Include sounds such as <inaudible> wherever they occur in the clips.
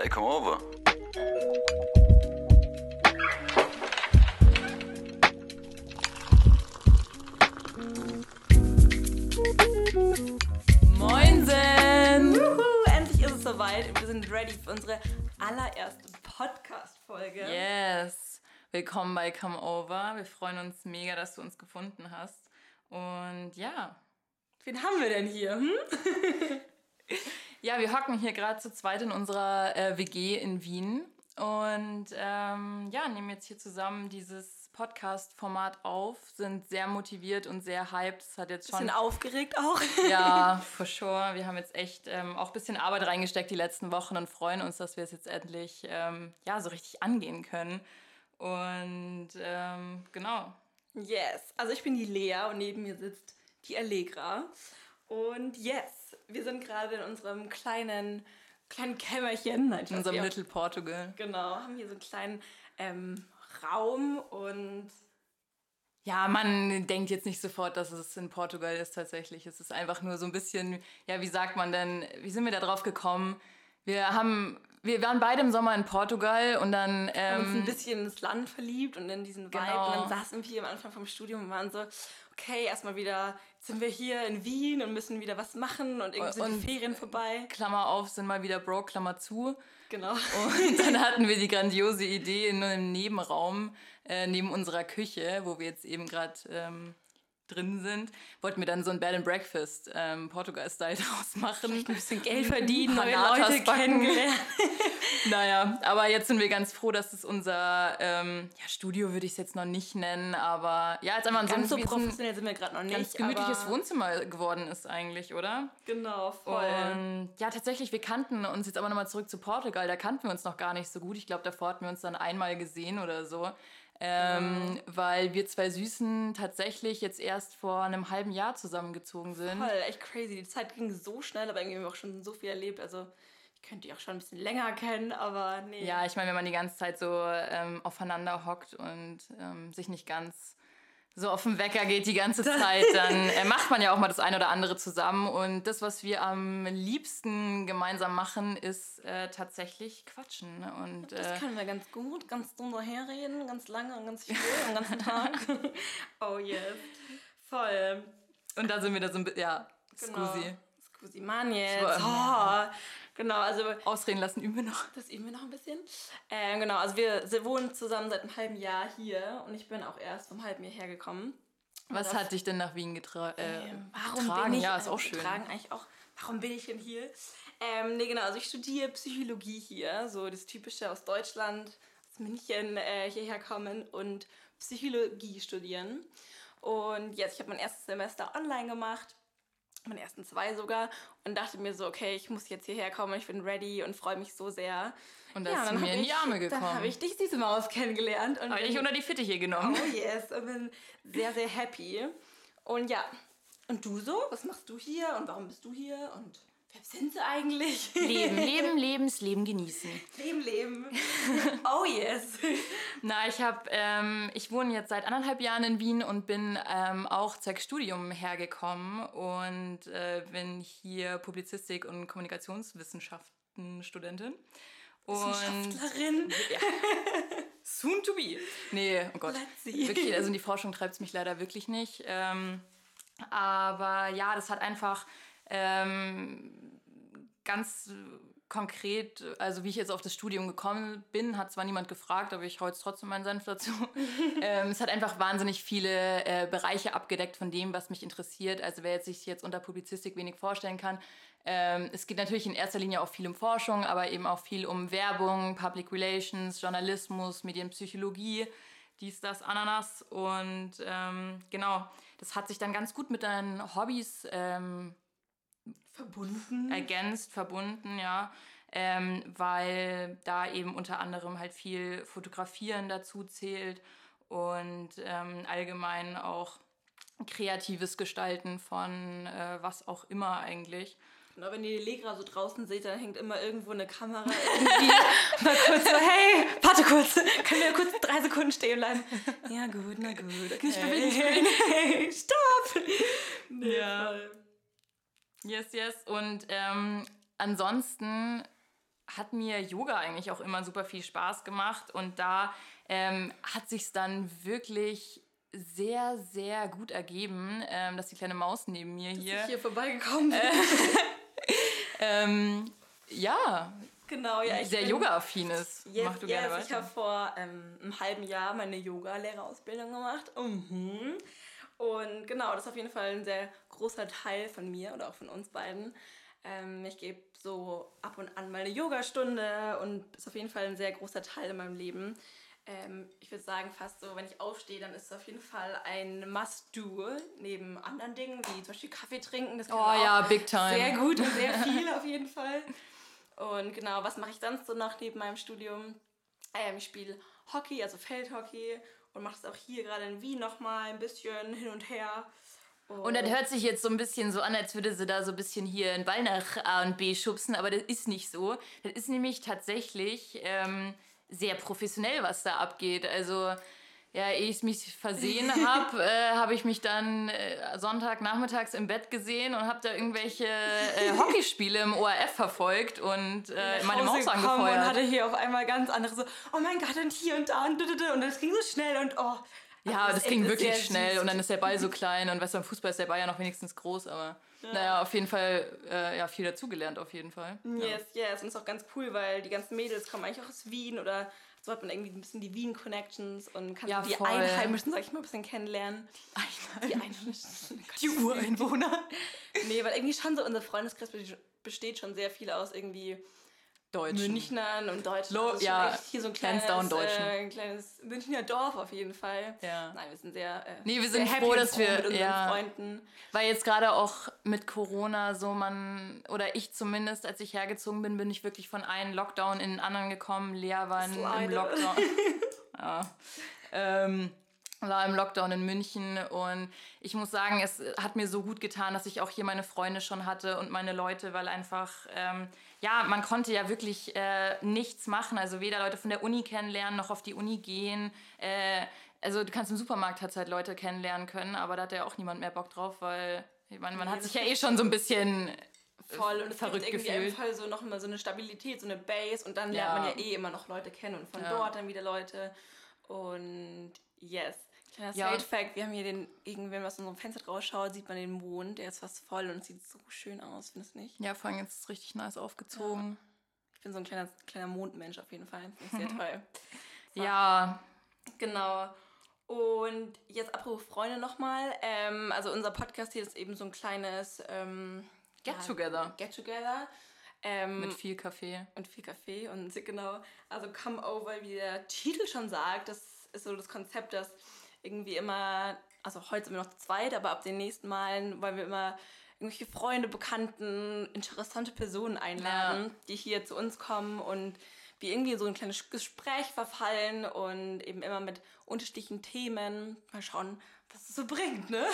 Hey, come over. Moinsen! Juhu, endlich ist es soweit und wir sind ready für unsere allererste Podcast-Folge. Yes! Willkommen bei Come Over. Wir freuen uns mega, dass du uns gefunden hast. Und ja, Wen haben wir denn hier? Hm? <laughs> ja, wir hocken hier gerade zu zweit in unserer äh, WG in Wien und ähm, ja, nehmen jetzt hier zusammen dieses Podcast-Format auf, sind sehr motiviert und sehr hyped. Es hat jetzt schon Bisschen aufgeregt auch. <laughs> Ja, <laughs> for sure. Wir haben jetzt echt ähm, auch ein bisschen Arbeit reingesteckt die letzten Wochen und freuen uns, dass wir es jetzt endlich ähm, ja, so richtig angehen können. Und ähm, genau. Yes, also ich bin die Lea und neben mir sitzt die Allegra. Und yes, wir sind gerade in unserem kleinen, kleinen Kämmerchen. Nein, In unserem Little Portugal. Genau, haben hier so einen kleinen ähm, Raum und Ja, man denkt jetzt nicht sofort, dass es in Portugal ist tatsächlich. Es ist einfach nur so ein bisschen, ja, wie sagt man denn, wie sind wir da drauf gekommen? Wir haben, wir waren beide im Sommer in Portugal und dann haben uns ein ähm, bisschen ins Land verliebt und in diesen Vibe. Genau. Und dann saßen wir am Anfang vom Studium und waren so, okay, erstmal wieder, sind wir hier in Wien und müssen wieder was machen und irgendwie sind Und- die Ferien vorbei. Klammer auf, sind mal wieder broke, Klammer zu. Genau. Und dann hatten wir die grandiose Idee in einem Nebenraum äh, neben unserer Küche, wo wir jetzt eben gerade ähm, drin sind, wollten wir dann so ein Bed and Breakfast ähm, Portugal-Style <laughs> draus machen. Ein bisschen Geld verdienen, neue Leute kennengelernt. <laughs> Naja, aber jetzt sind wir ganz froh, dass es unser ähm, ja, Studio würde ich es jetzt noch nicht nennen, aber ja, jetzt einfach ein, Ganz so professionell sind wir gerade noch nicht. ganz gemütliches Wohnzimmer geworden ist eigentlich, oder? Genau, voll. Und ja, tatsächlich, wir kannten uns jetzt aber nochmal zurück zu Portugal, da kannten wir uns noch gar nicht so gut. Ich glaube, davor hatten wir uns dann einmal gesehen oder so. Ähm, Weil wir zwei Süßen tatsächlich jetzt erst vor einem halben Jahr zusammengezogen sind. Voll, echt crazy. Die Zeit ging so schnell, aber irgendwie haben wir auch schon so viel erlebt. Also ich könnte die auch schon ein bisschen länger kennen, aber nee. Ja, ich meine, wenn man die ganze Zeit so ähm, aufeinander hockt und ähm, sich nicht ganz so auf den Wecker geht die ganze <laughs> Zeit, dann äh, macht man ja auch mal das eine oder andere zusammen. Und das, was wir am liebsten gemeinsam machen, ist äh, tatsächlich quatschen. ne? Und Das äh, können wir ganz gut, ganz dumm daherreden, ganz lange und ganz viel, den ganzen <laughs> Tag. oh yes. Voll. Und da sind wir da so ein bisschen, ja, Genau. Scusi. Scusi, Mann jetzt. Oh. Genau, also Ausreden lassen üben wir noch. das üben wir noch ein bisschen. Ähm, genau, also wir wohnen zusammen seit einem halben Jahr hier und ich bin auch erst vom halben Jahr hergekommen. Was hat dich denn nach Wien äh, Ähm, warum getragen? bin ich ja, ist äh, auch schön. getragen eigentlich auch warum bin ich denn hier ähm, nee genau also ich studiere Psychologie hier so das typische aus Deutschland aus München äh, hierher kommen und Psychologie studieren und jetzt ich habe mein erstes Semester online gemacht meine ersten zwei sogar und dachte mir so okay ich muss jetzt hierher kommen ich bin ready und freue mich so sehr Und da ja, ist dann mir in die Arme dann gekommen. habe ich dich diese Maus kennengelernt und Habe ich unter die Fittiche genommen. Oh yes, und bin sehr, sehr happy. Und ja, und du so? Was machst du hier und warum bist du hier und wer sind sie eigentlich? Leben, <laughs> leben, Lebensleben genießen. Leben, leben. <laughs> Oh yes. Na, ich habe, ähm, ich wohne jetzt seit anderthalb Jahren in Wien und bin ähm, auch zwecks Studium hergekommen und äh, bin hier Publizistik und Kommunikationswissenschaften Studentin. Und Wissenschaftlerin. ja. soon to be. Nee, oh Gott. Wirklich, also in die Forschung treibt es mich leider wirklich nicht. Ähm, aber ja, das hat einfach ähm, ganz konkret, also wie ich jetzt auf das Studium gekommen bin, hat zwar niemand gefragt, aber ich jetzt trotzdem meinen Senf dazu. <laughs> ähm, es hat einfach wahnsinnig viele äh, Bereiche abgedeckt von dem, was mich interessiert. Also wer jetzt sich jetzt unter Publizistik wenig vorstellen kann, ähm, es geht natürlich in erster Linie auch viel um Forschung, aber eben auch viel um Werbung, Public Relations, Journalismus, Medienpsychologie, dies, das, Ananas. Und ähm, genau, das hat sich dann ganz gut mit deinen Hobbys ähm, Verbunden. ergänzt, verbunden, ja. Ähm, weil da eben unter anderem halt viel Fotografieren dazu zählt und ähm, allgemein auch kreatives Gestalten von äh, was auch immer eigentlich. Genau, wenn ihr die Legra so draußen seht, dann hängt immer irgendwo eine Kamera <laughs> irgendwie mal kurz so, hey, warte kurz, können wir kurz drei Sekunden stehen bleiben? Ja gut, na gut. Okay, ich bewege mich, ich bewege mich. Stopp! Nee, Ja. voll. Yes, yes. Und ähm, ansonsten hat mir Yoga eigentlich auch immer super viel Spaß gemacht und da ähm, hat sich dann wirklich sehr, sehr gut ergeben, ähm, dass die kleine Maus neben mir dass hier. Ich hier vorbeigekommen bin. <laughs> ähm, ja, genau, ja. Ich sehr yoga-affin ist. Yes, Mach du yes, gerne Ich weiter. habe vor ähm, einem halben Jahr meine Yoga-Lehrerausbildung gemacht. Mhm. Und genau, das ist auf jeden Fall ein sehr großer Teil von mir oder auch von uns beiden. Ähm, ich gebe so ab und an mal eine Yogastunde und ist auf jeden Fall ein sehr großer Teil in meinem Leben. Ähm, ich würde sagen, fast so, wenn ich aufstehe, dann ist es auf jeden Fall ein Must-Do neben anderen Dingen, wie zum Beispiel Kaffee trinken. Das kann Oh ja, big time. sehr gut und sehr <laughs> viel auf jeden Fall. Und genau, was mache ich sonst so noch neben meinem Studium? Ähm, ich spiele Hockey, also Feldhockey und mache das auch hier gerade in Wien nochmal ein bisschen hin und her. Und das hört sich jetzt so ein bisschen so an, als würde sie da so ein bisschen hier einen Ball nach A und B schubsen, aber das ist nicht so. Das ist nämlich tatsächlich ähm, sehr professionell, was da abgeht. Also, ja, ehe ich mich versehen <laughs> habe, äh, habe ich mich dann äh, Sonntagnachmittags im Bett gesehen und habe da irgendwelche äh, <laughs> Hockeyspiele im ORF verfolgt und äh, meine Maus und angefeuert. hatte hier auf einmal ganz andere so, oh mein Gott, und hier und da und, und das ging so schnell und oh. Ja, Also das ist ging wirklich schnell süß. und dann ist der Ball so <laughs> klein und weißt du, beim Fußball ist der Ball ja noch wenigstens groß, aber naja, auf jeden Fall äh, ja, viel dazugelernt auf jeden Fall. Yes, yes. Und ist auch ganz cool, weil die ganzen Mädels kommen eigentlich auch aus Wien oder so hat man irgendwie ein bisschen die Wien-Connections und kann Ja, die voll. Einheimischen, sag ich mal, ein bisschen kennenlernen. Die Einheimischen. Die Ureinwohner. Nee, weil irgendwie schon so unser Freundeskreis besteht schon sehr viel aus irgendwie Deutsch. Münchnern und Deutschen. Also schon ja, hier so ein kleines, Deutschen. äh, ein kleines Münchner Dorf auf jeden Fall. Ja. Nein, wir sind sehr, äh, Nee, wir sind happy froh, dass wir- mit unseren ja. Freunden. Weil jetzt gerade auch mit Corona so man, oder ich zumindest, als ich hergezogen bin, bin ich wirklich von einem Lockdown in den anderen gekommen. Lea war in, im. Lockdown. <laughs> ja. Ähm, war im Lockdown in München und ich muss sagen, es hat mir so gut getan, dass ich auch hier meine Freunde schon hatte und meine Leute, weil einfach, ähm, ja, man konnte ja wirklich äh, nichts machen, also weder Leute von der Uni kennenlernen, noch auf die Uni gehen. Äh, also du kannst im Supermarkt hat's halt Leute kennenlernen können, aber da hat ja auch niemand mehr Bock drauf, weil ich meine, man Nee, hat sich ja eh schon so ein bisschen Voll und es verrückt gibt irgendwie gefühlt. einfach so noch mal so eine Stabilität, so eine Base und dann Ja. lernt man ja eh immer noch Leute kennen und von Ja. dort dann wieder Leute und yes. Kleiner Ja. Side-Fact, wir haben hier den, wenn man aus unserem Fenster rausschaut, sieht man den Mond, der ist fast voll und sieht so schön aus, findest du nicht? Ja, vor allem jetzt richtig nice aufgezogen. Ich bin so ein kleiner, kleiner Mondmensch auf jeden Fall, finde ich sehr <laughs> toll. Ja, Genau. Und jetzt apropos Freunde nochmal. Ähm, also unser Podcast hier ist eben so ein kleines ähm, Get ja, Together. Get Together. Ähm, mit viel Kaffee. und viel Kaffee und genau. Also Come Over, wie der Titel schon sagt, das ist so das Konzept, dass irgendwie immer, also heute sind wir noch zu zweit, aber ab den nächsten Malen wollen wir immer irgendwelche Freunde, Bekannten, interessante Personen einladen, die hier zu uns kommen und wir irgendwie so ein kleines Gespräch verfallen und eben immer mit unterschiedlichen Themen. Mal schauen, was es so bringt, ne?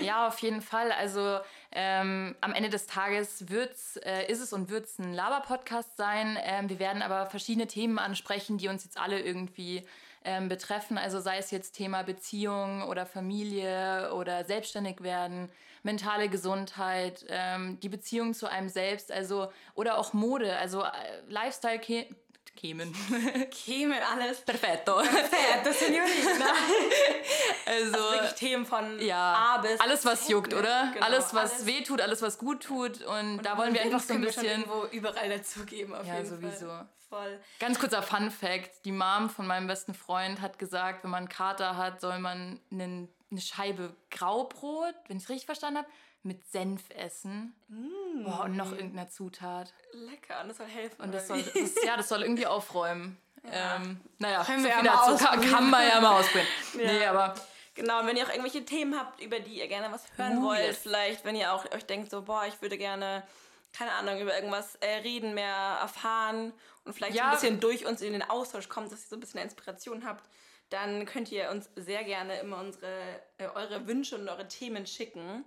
Ja, auf jeden Fall. Also ähm, am Ende des Tages wird's, äh, ist es und wird es ein Laber-Podcast sein. Ähm, wir werden aber verschiedene Themen ansprechen, die uns jetzt alle irgendwie ähm, betreffen. Also sei es jetzt Thema Beziehung oder Familie oder selbstständig werden, mentale Gesundheit, ähm, die Beziehung zu einem selbst, also oder auch Mode, also äh, Lifestyle kämen. Kämen alles. Perfetto. Das Signorina. <laughs> Also, Also wirklich Themen von ja, A bis alles was juckt, oder? Genau, alles was alles. weh tut, alles was gut tut und, da wollen wir einfach so ein bisschen irgendwo überall dazugeben auf Ja, jeden sowieso. Fall. Voll. Ganz kurzer Fun Fact: Die Mom von meinem besten Freund hat gesagt, wenn man einen Kater hat, soll man einen, eine Scheibe Graubrot, wenn ich es richtig verstanden habe, mit Senf essen. Boah, und noch irgendeiner Zutat. Lecker und das soll helfen. Und das soll, das, ja, das soll irgendwie <laughs> aufräumen. Ähm, naja, Können so wir ja mal dazu. Kann, kann man ja mal ausprobieren. <laughs> Ja. Nee, aber Genau, und wenn ihr auch irgendwelche Themen habt, über die ihr gerne was hören Uh, wollt, yes. vielleicht, wenn ihr auch euch denkt, so, boah, ich würde gerne, keine Ahnung, über irgendwas äh, reden, mehr erfahren und vielleicht so Ja. ein bisschen durch uns in den Austausch kommt, dass ihr so ein bisschen Inspiration habt, dann könnt ihr uns sehr gerne immer unsere, äh, eure Wünsche und eure Themen schicken.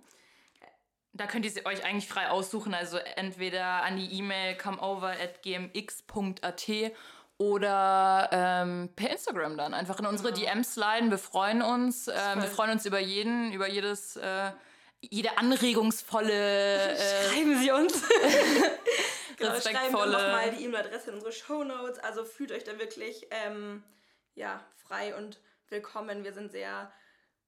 Da könnt ihr sie euch eigentlich frei aussuchen. Also entweder an die E-Mail comeover at gmx.at oder ähm, per Instagram dann. Einfach in unsere DMs sliden. Wir freuen uns. Ähm, wir freuen uns über jeden, über jedes, äh, jede anregungsvolle. Äh, Schreiben Sie uns. <laughs> genau, schreiben wir nochmal die E-Mail-Adresse in unsere Show Notes. Also fühlt euch da wirklich ähm, ja, frei und willkommen. Wir sind sehr,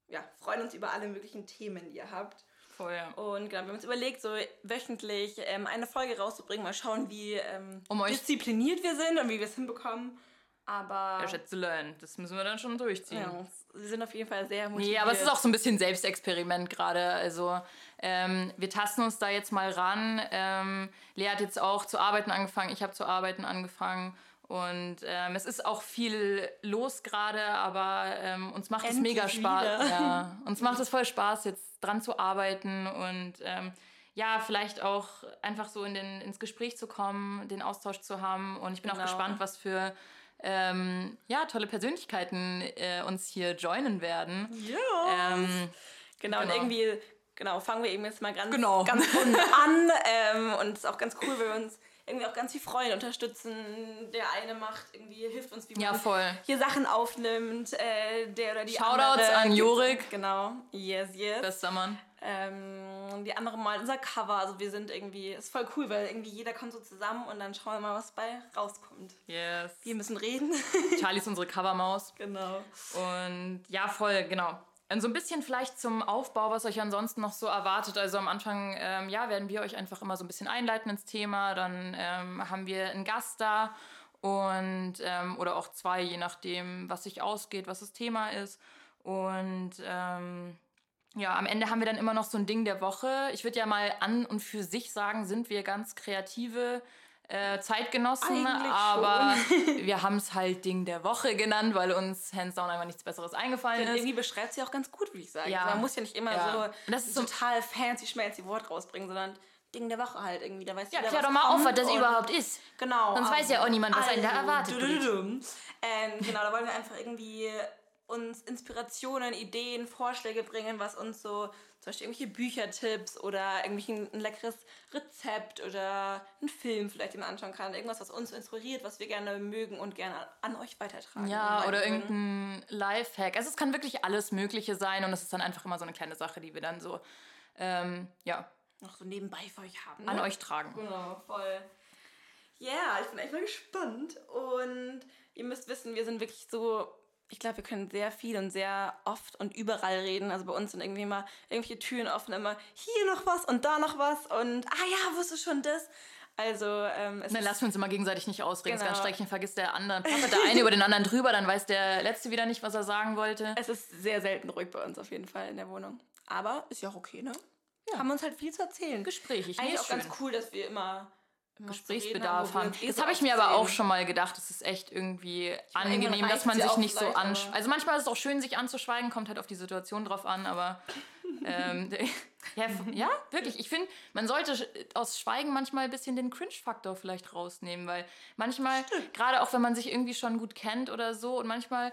ja, freuen uns über alle möglichen Themen, die ihr habt. Voll, ja. Und genau, wir haben uns überlegt, so wöchentlich ähm, eine Folge rauszubringen, mal schauen, wie ähm, um diszipliniert wir sind und wie wir es hinbekommen. Aber. Ja, schätze lernen. Das müssen wir dann schon durchziehen. Ja, wir sind auf jeden Fall sehr motiviert. Nee, aber es ist auch so ein bisschen Selbstexperiment gerade. Also, ähm, wir tasten uns da jetzt mal ran. Ähm, Lea hat jetzt auch zu arbeiten angefangen, ich habe zu arbeiten angefangen. Und ähm, es ist auch viel los gerade, aber ähm, uns macht Endlich es mega Spaß. Ja, uns macht es <laughs> voll Spaß, jetzt dran zu arbeiten und ähm, ja, vielleicht auch einfach so in den, ins Gespräch zu kommen, den Austausch zu haben. Und ich bin genau. auch gespannt, was für ähm, ja, tolle Persönlichkeiten äh, uns hier joinen werden. Ja. Ähm, genau, genau, und irgendwie genau, fangen wir eben jetzt mal ganz, genau. ganz unten an. <laughs> Ähm, und es ist auch ganz cool, weil wir uns irgendwie auch ganz viel Freunde unterstützen. Der eine macht irgendwie, hilft uns, wie man ja, hier Sachen aufnimmt. Äh, der oder die Shoutouts andere. an Jorik. Genau, yes, yes. Bester Mann. Ähm, die andere mal unser Cover. Also wir sind irgendwie, ist voll cool, weil irgendwie jeder kommt so zusammen und dann schauen wir mal, was bei rauskommt. Yes. Wir müssen reden. Charlie ist unsere Covermaus. <laughs> Genau. Und ja, voll, genau. Und so ein bisschen vielleicht zum Aufbau, was euch ansonsten noch so erwartet. Also am Anfang, ähm, ja, werden wir euch einfach immer so ein bisschen einleiten ins Thema. Dann ähm, haben wir einen Gast da und ähm, oder auch zwei, je nachdem, was sich ausgeht, was das Thema ist. Und ähm, ja, am Ende haben wir dann immer noch so ein Ding der Woche. Ich würde ja mal an und für sich sagen, sind wir ganz kreative äh, Zeitgenossen, Eigentlich aber wir haben es halt Ding der Woche genannt, weil uns hands down einfach nichts Besseres eingefallen ist. Irgendwie beschreibt sie auch ganz gut, würde ich sagen. Ja. Also man muss ja nicht immer ja. so das ist total fancy schmelzy Wort rausbringen, sondern Ding der Woche halt irgendwie. Da weiß ja, klär doch mal auf, was das überhaupt ist. Genau. Sonst weiß ja auch niemand, was also, einen da erwartet. Ähm, genau, da wollen wir einfach irgendwie uns Inspirationen, Ideen, Vorschläge bringen, was uns so zum Beispiel irgendwelche Büchertipps oder irgendwie ein, leckeres Rezept oder einen Film vielleicht, den man anschauen kann. Irgendwas, was uns inspiriert, was wir gerne mögen und gerne an euch weitertragen. Ja, oder irgendein Lifehack. Also es kann wirklich alles Mögliche sein und es ist dann einfach immer so eine kleine Sache, die wir dann so, ähm, ja. Noch so nebenbei für euch haben. Ne? An euch tragen. Genau, voll. Ja, yeah, ich bin echt mal gespannt. Und ihr müsst wissen, wir sind wirklich so ich glaube, wir können sehr viel und sehr oft und überall reden. Also bei uns sind irgendwie immer irgendwelche Türen offen, immer hier noch was und da noch was und ah ja, wusstest du schon das? Also, ähm, es dann lassen wir uns immer gegenseitig nicht ausreden. Genau. Das ist ganz schrecklich, vergisst der andere. <laughs> Plappert der eine über den anderen drüber, dann weiß der Letzte wieder nicht, was er sagen wollte. Es ist sehr selten ruhig bei uns auf jeden Fall in der Wohnung. Aber ist ja auch okay, ne? Ja. Haben uns halt viel zu erzählen. Gesprächig. Eigentlich auch schön. ganz cool, dass wir immer Gesprächsbedarf haben. Das habe ich mir aber auch schon mal gedacht. Es ist echt irgendwie angenehm, dass man sich nicht so anschweigt. Also manchmal ist es auch schön, sich anzuschweigen, kommt halt auf die Situation drauf an, aber <laughs> ähm, ja, ja, wirklich. Ich finde, man sollte aus Schweigen manchmal ein bisschen den Cringe-Faktor vielleicht rausnehmen, weil manchmal, gerade auch wenn man sich irgendwie schon gut kennt oder so, und manchmal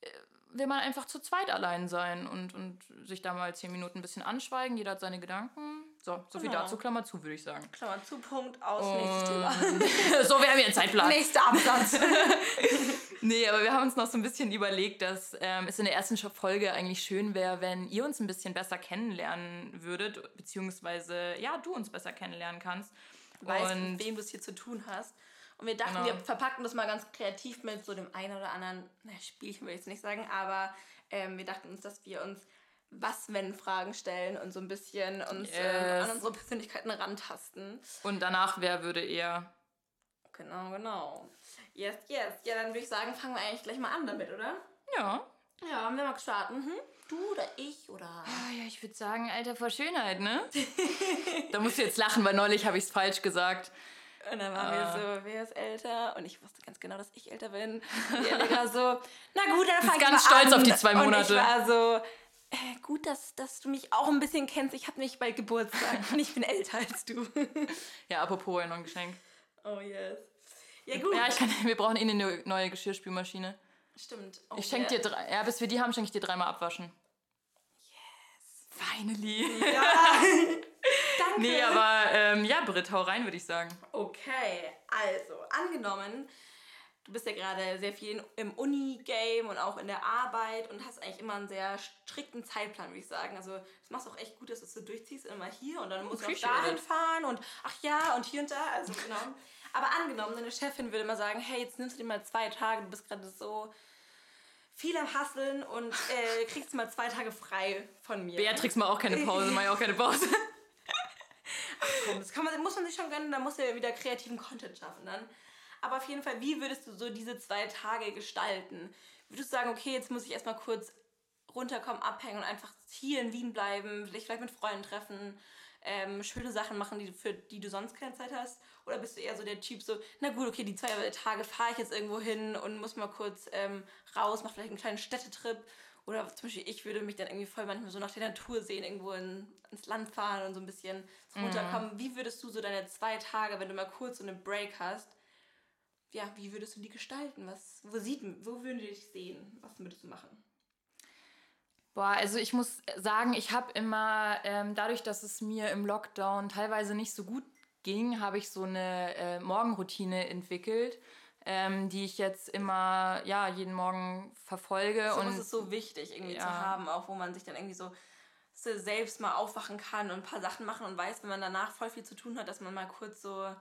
äh, will man einfach zu zweit allein sein und, und sich da mal zehn Minuten ein bisschen anschweigen. Jeder hat seine Gedanken so, so viel genau. dazu, Klammer zu, würde ich sagen. Klammer zu, Punkt, aus, Und nächstes Thema. <laughs> so, wir haben hier einen Zeitplan. Nächster Absatz. <laughs> nee, aber wir haben uns noch so ein bisschen überlegt, dass ähm, es in der ersten Folge eigentlich schön wäre, wenn ihr uns ein bisschen besser kennenlernen würdet, beziehungsweise, ja, du uns besser kennenlernen kannst. Weißt, Und mit wem du es hier zu tun hast. Und wir dachten, genau. wir verpacken das mal ganz kreativ mit so dem einen oder anderen, na, Spielchen will ich jetzt nicht sagen, aber ähm, wir dachten uns, dass wir uns was-wenn-Fragen stellen und so ein bisschen uns yes. äh, an unsere Persönlichkeiten rantasten. Und danach, wer würde eher? Genau, genau. Yes, yes. Ja, dann würde ich sagen, fangen wir eigentlich gleich mal an damit, oder? Ja. Ja, haben wir mal gestartet. Mhm. Du oder ich oder? Ah, ja, ich würde sagen, Alter vor Schönheit, ne? <laughs> da musst du jetzt lachen, weil neulich habe ich es falsch gesagt. Und dann waren uh. wir ah. so, wer ist älter? Und ich wusste ganz genau, dass ich älter bin. Und die war so, na gut, dann fange ich ganz stolz auf die zwei Monate. Und ich war so, äh, gut, dass, dass du mich auch ein bisschen kennst. Ich habe mich bald Geburtstag und ich bin älter als du. <laughs> ja, apropos noch ein Geschenk. Oh yes. Ja, gut. Ja, ich kann, wir brauchen eh eine neue Geschirrspülmaschine. Stimmt. Oh, ich schenke dir drei. Ja, bis wir die haben, schenke ich dir dreimal abwaschen. Yes. Finally. Ja. <laughs> Danke. Nee, aber ähm, ja, Britt, hau rein, würde ich sagen. Okay, also, angenommen, du bist ja gerade sehr viel im Uni-Game und auch in der Arbeit und hast eigentlich immer einen sehr strikten Zeitplan, würde ich sagen. Also das machst du auch echt gut, dass du es so durchziehst, immer hier und dann musst du auch dahin fahren und ach ja und hier und da. Also genau. Aber angenommen, deine Chefin würde mal sagen, hey, jetzt nimmst du dir mal zwei Tage, du bist gerade so viel am Hasseln und äh, <laughs> kriegst mal zwei Tage frei von mir. Beatrix mal auch keine <laughs> Pause, mal auch keine Pause. Ach komm, das kann man, muss man sich schon gönnen, da muss er wieder kreativen Content schaffen dann. Aber auf jeden Fall, wie würdest du so diese zwei Tage gestalten? Würdest du sagen, okay, jetzt muss ich erstmal kurz runterkommen, abhängen und einfach hier in Wien bleiben, vielleicht, vielleicht mit Freunden treffen, ähm, schöne Sachen machen, die, für die du sonst keine Zeit hast? Oder bist du eher so der Typ so, na gut, okay, die zwei Tage fahre ich jetzt irgendwo hin und muss mal kurz ähm, raus, mach vielleicht einen kleinen Städtetrip. Oder zum Beispiel ich würde mich dann irgendwie voll manchmal so nach der Natur sehen, irgendwo in, ins Land fahren und so ein bisschen zum Runterkommen. Mm. Wie würdest du so deine zwei Tage, wenn du mal kurz so einen Break hast, ja, wie würdest du die gestalten? Was, wo, sieht, wo würden die dich sehen? Was würdest du machen? Boah, also ich muss sagen, ich habe immer, ähm, dadurch, dass es mir im Lockdown teilweise nicht so gut ging, habe ich so eine äh, Morgenroutine entwickelt, ähm, die ich jetzt immer, ja, jeden Morgen verfolge. So und ist es so wichtig, irgendwie ja. zu haben, auch wo man sich dann irgendwie so selbst mal aufwachen kann und ein paar Sachen machen und weiß, wenn man danach voll viel zu tun hat, dass man mal kurz so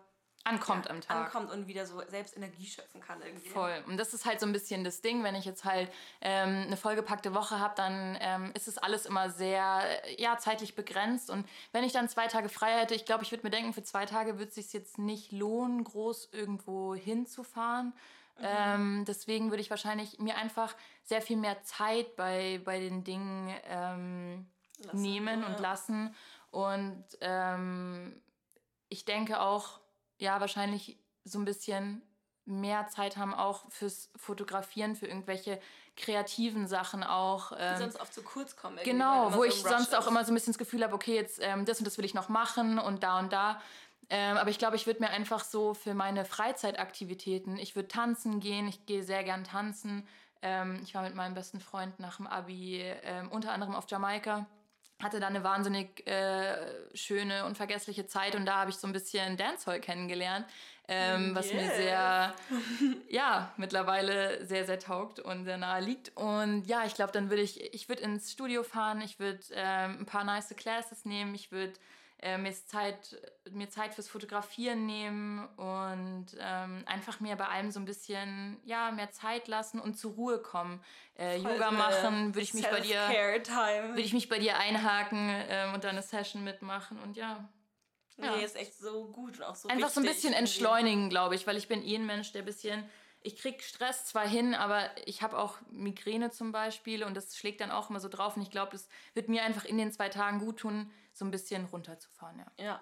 ankommt ja, am Tag. Ankommt und wieder so selbst Energie schöpfen kann irgendwie. Voll. Und das ist halt so ein bisschen das Ding, wenn ich jetzt halt ähm, eine vollgepackte Woche habe, dann ähm, ist es alles immer sehr, ja, zeitlich begrenzt. Und wenn ich dann zwei Tage frei hätte, ich glaube, ich würde mir denken, für zwei Tage würde es sich jetzt nicht lohnen, groß irgendwo hinzufahren. Mhm. Ähm, deswegen würde ich wahrscheinlich mir einfach sehr viel mehr Zeit bei, bei den Dingen ähm, nehmen ja. und lassen. Und ähm, ich denke auch, ja wahrscheinlich so ein bisschen mehr Zeit haben auch fürs Fotografieren, für irgendwelche kreativen Sachen auch. Ähm, die sonst oft zu kurz kommen. Genau, wo so ich sonst ist. auch immer so ein bisschen das Gefühl habe, okay, jetzt ähm, das und das will ich noch machen und da und da. Ähm, aber ich glaube, ich würde mir einfach so für meine Freizeitaktivitäten, ich würde tanzen gehen, ich gehe sehr gern tanzen. Ähm, ich war mit meinem besten Freund nach dem Abi ähm, unter anderem auf Jamaika hatte da eine wahnsinnig äh, schöne, unvergessliche Zeit und da habe ich so ein bisschen Dancehall kennengelernt, ähm, was mir sehr, <laughs> ja, mittlerweile sehr, sehr taugt und sehr nahe liegt. Und ja, ich glaube, dann würde ich, ich würde ins Studio fahren, ich würde ähm, ein paar nice Classes nehmen, ich würde äh, mir, Zeit, mir Zeit fürs Fotografieren nehmen und ähm, einfach mir bei allem so ein bisschen ja, mehr Zeit lassen und zur Ruhe kommen. Äh, Yoga machen, würde ich mich bei dir würde ich mich bei dir einhaken ähm, und dann eine Session mitmachen und ja. Ja. Nee, ist echt so gut und auch so Einfach so ein bisschen entschleunigen, glaube ich, weil ich bin eh ein Mensch, der ein bisschen ich krieg Stress zwar hin, aber ich habe auch Migräne zum Beispiel und das schlägt dann auch immer so drauf. Und ich glaube, das wird mir einfach in den zwei Tagen gut tun, so ein bisschen runterzufahren. Ja. Ja.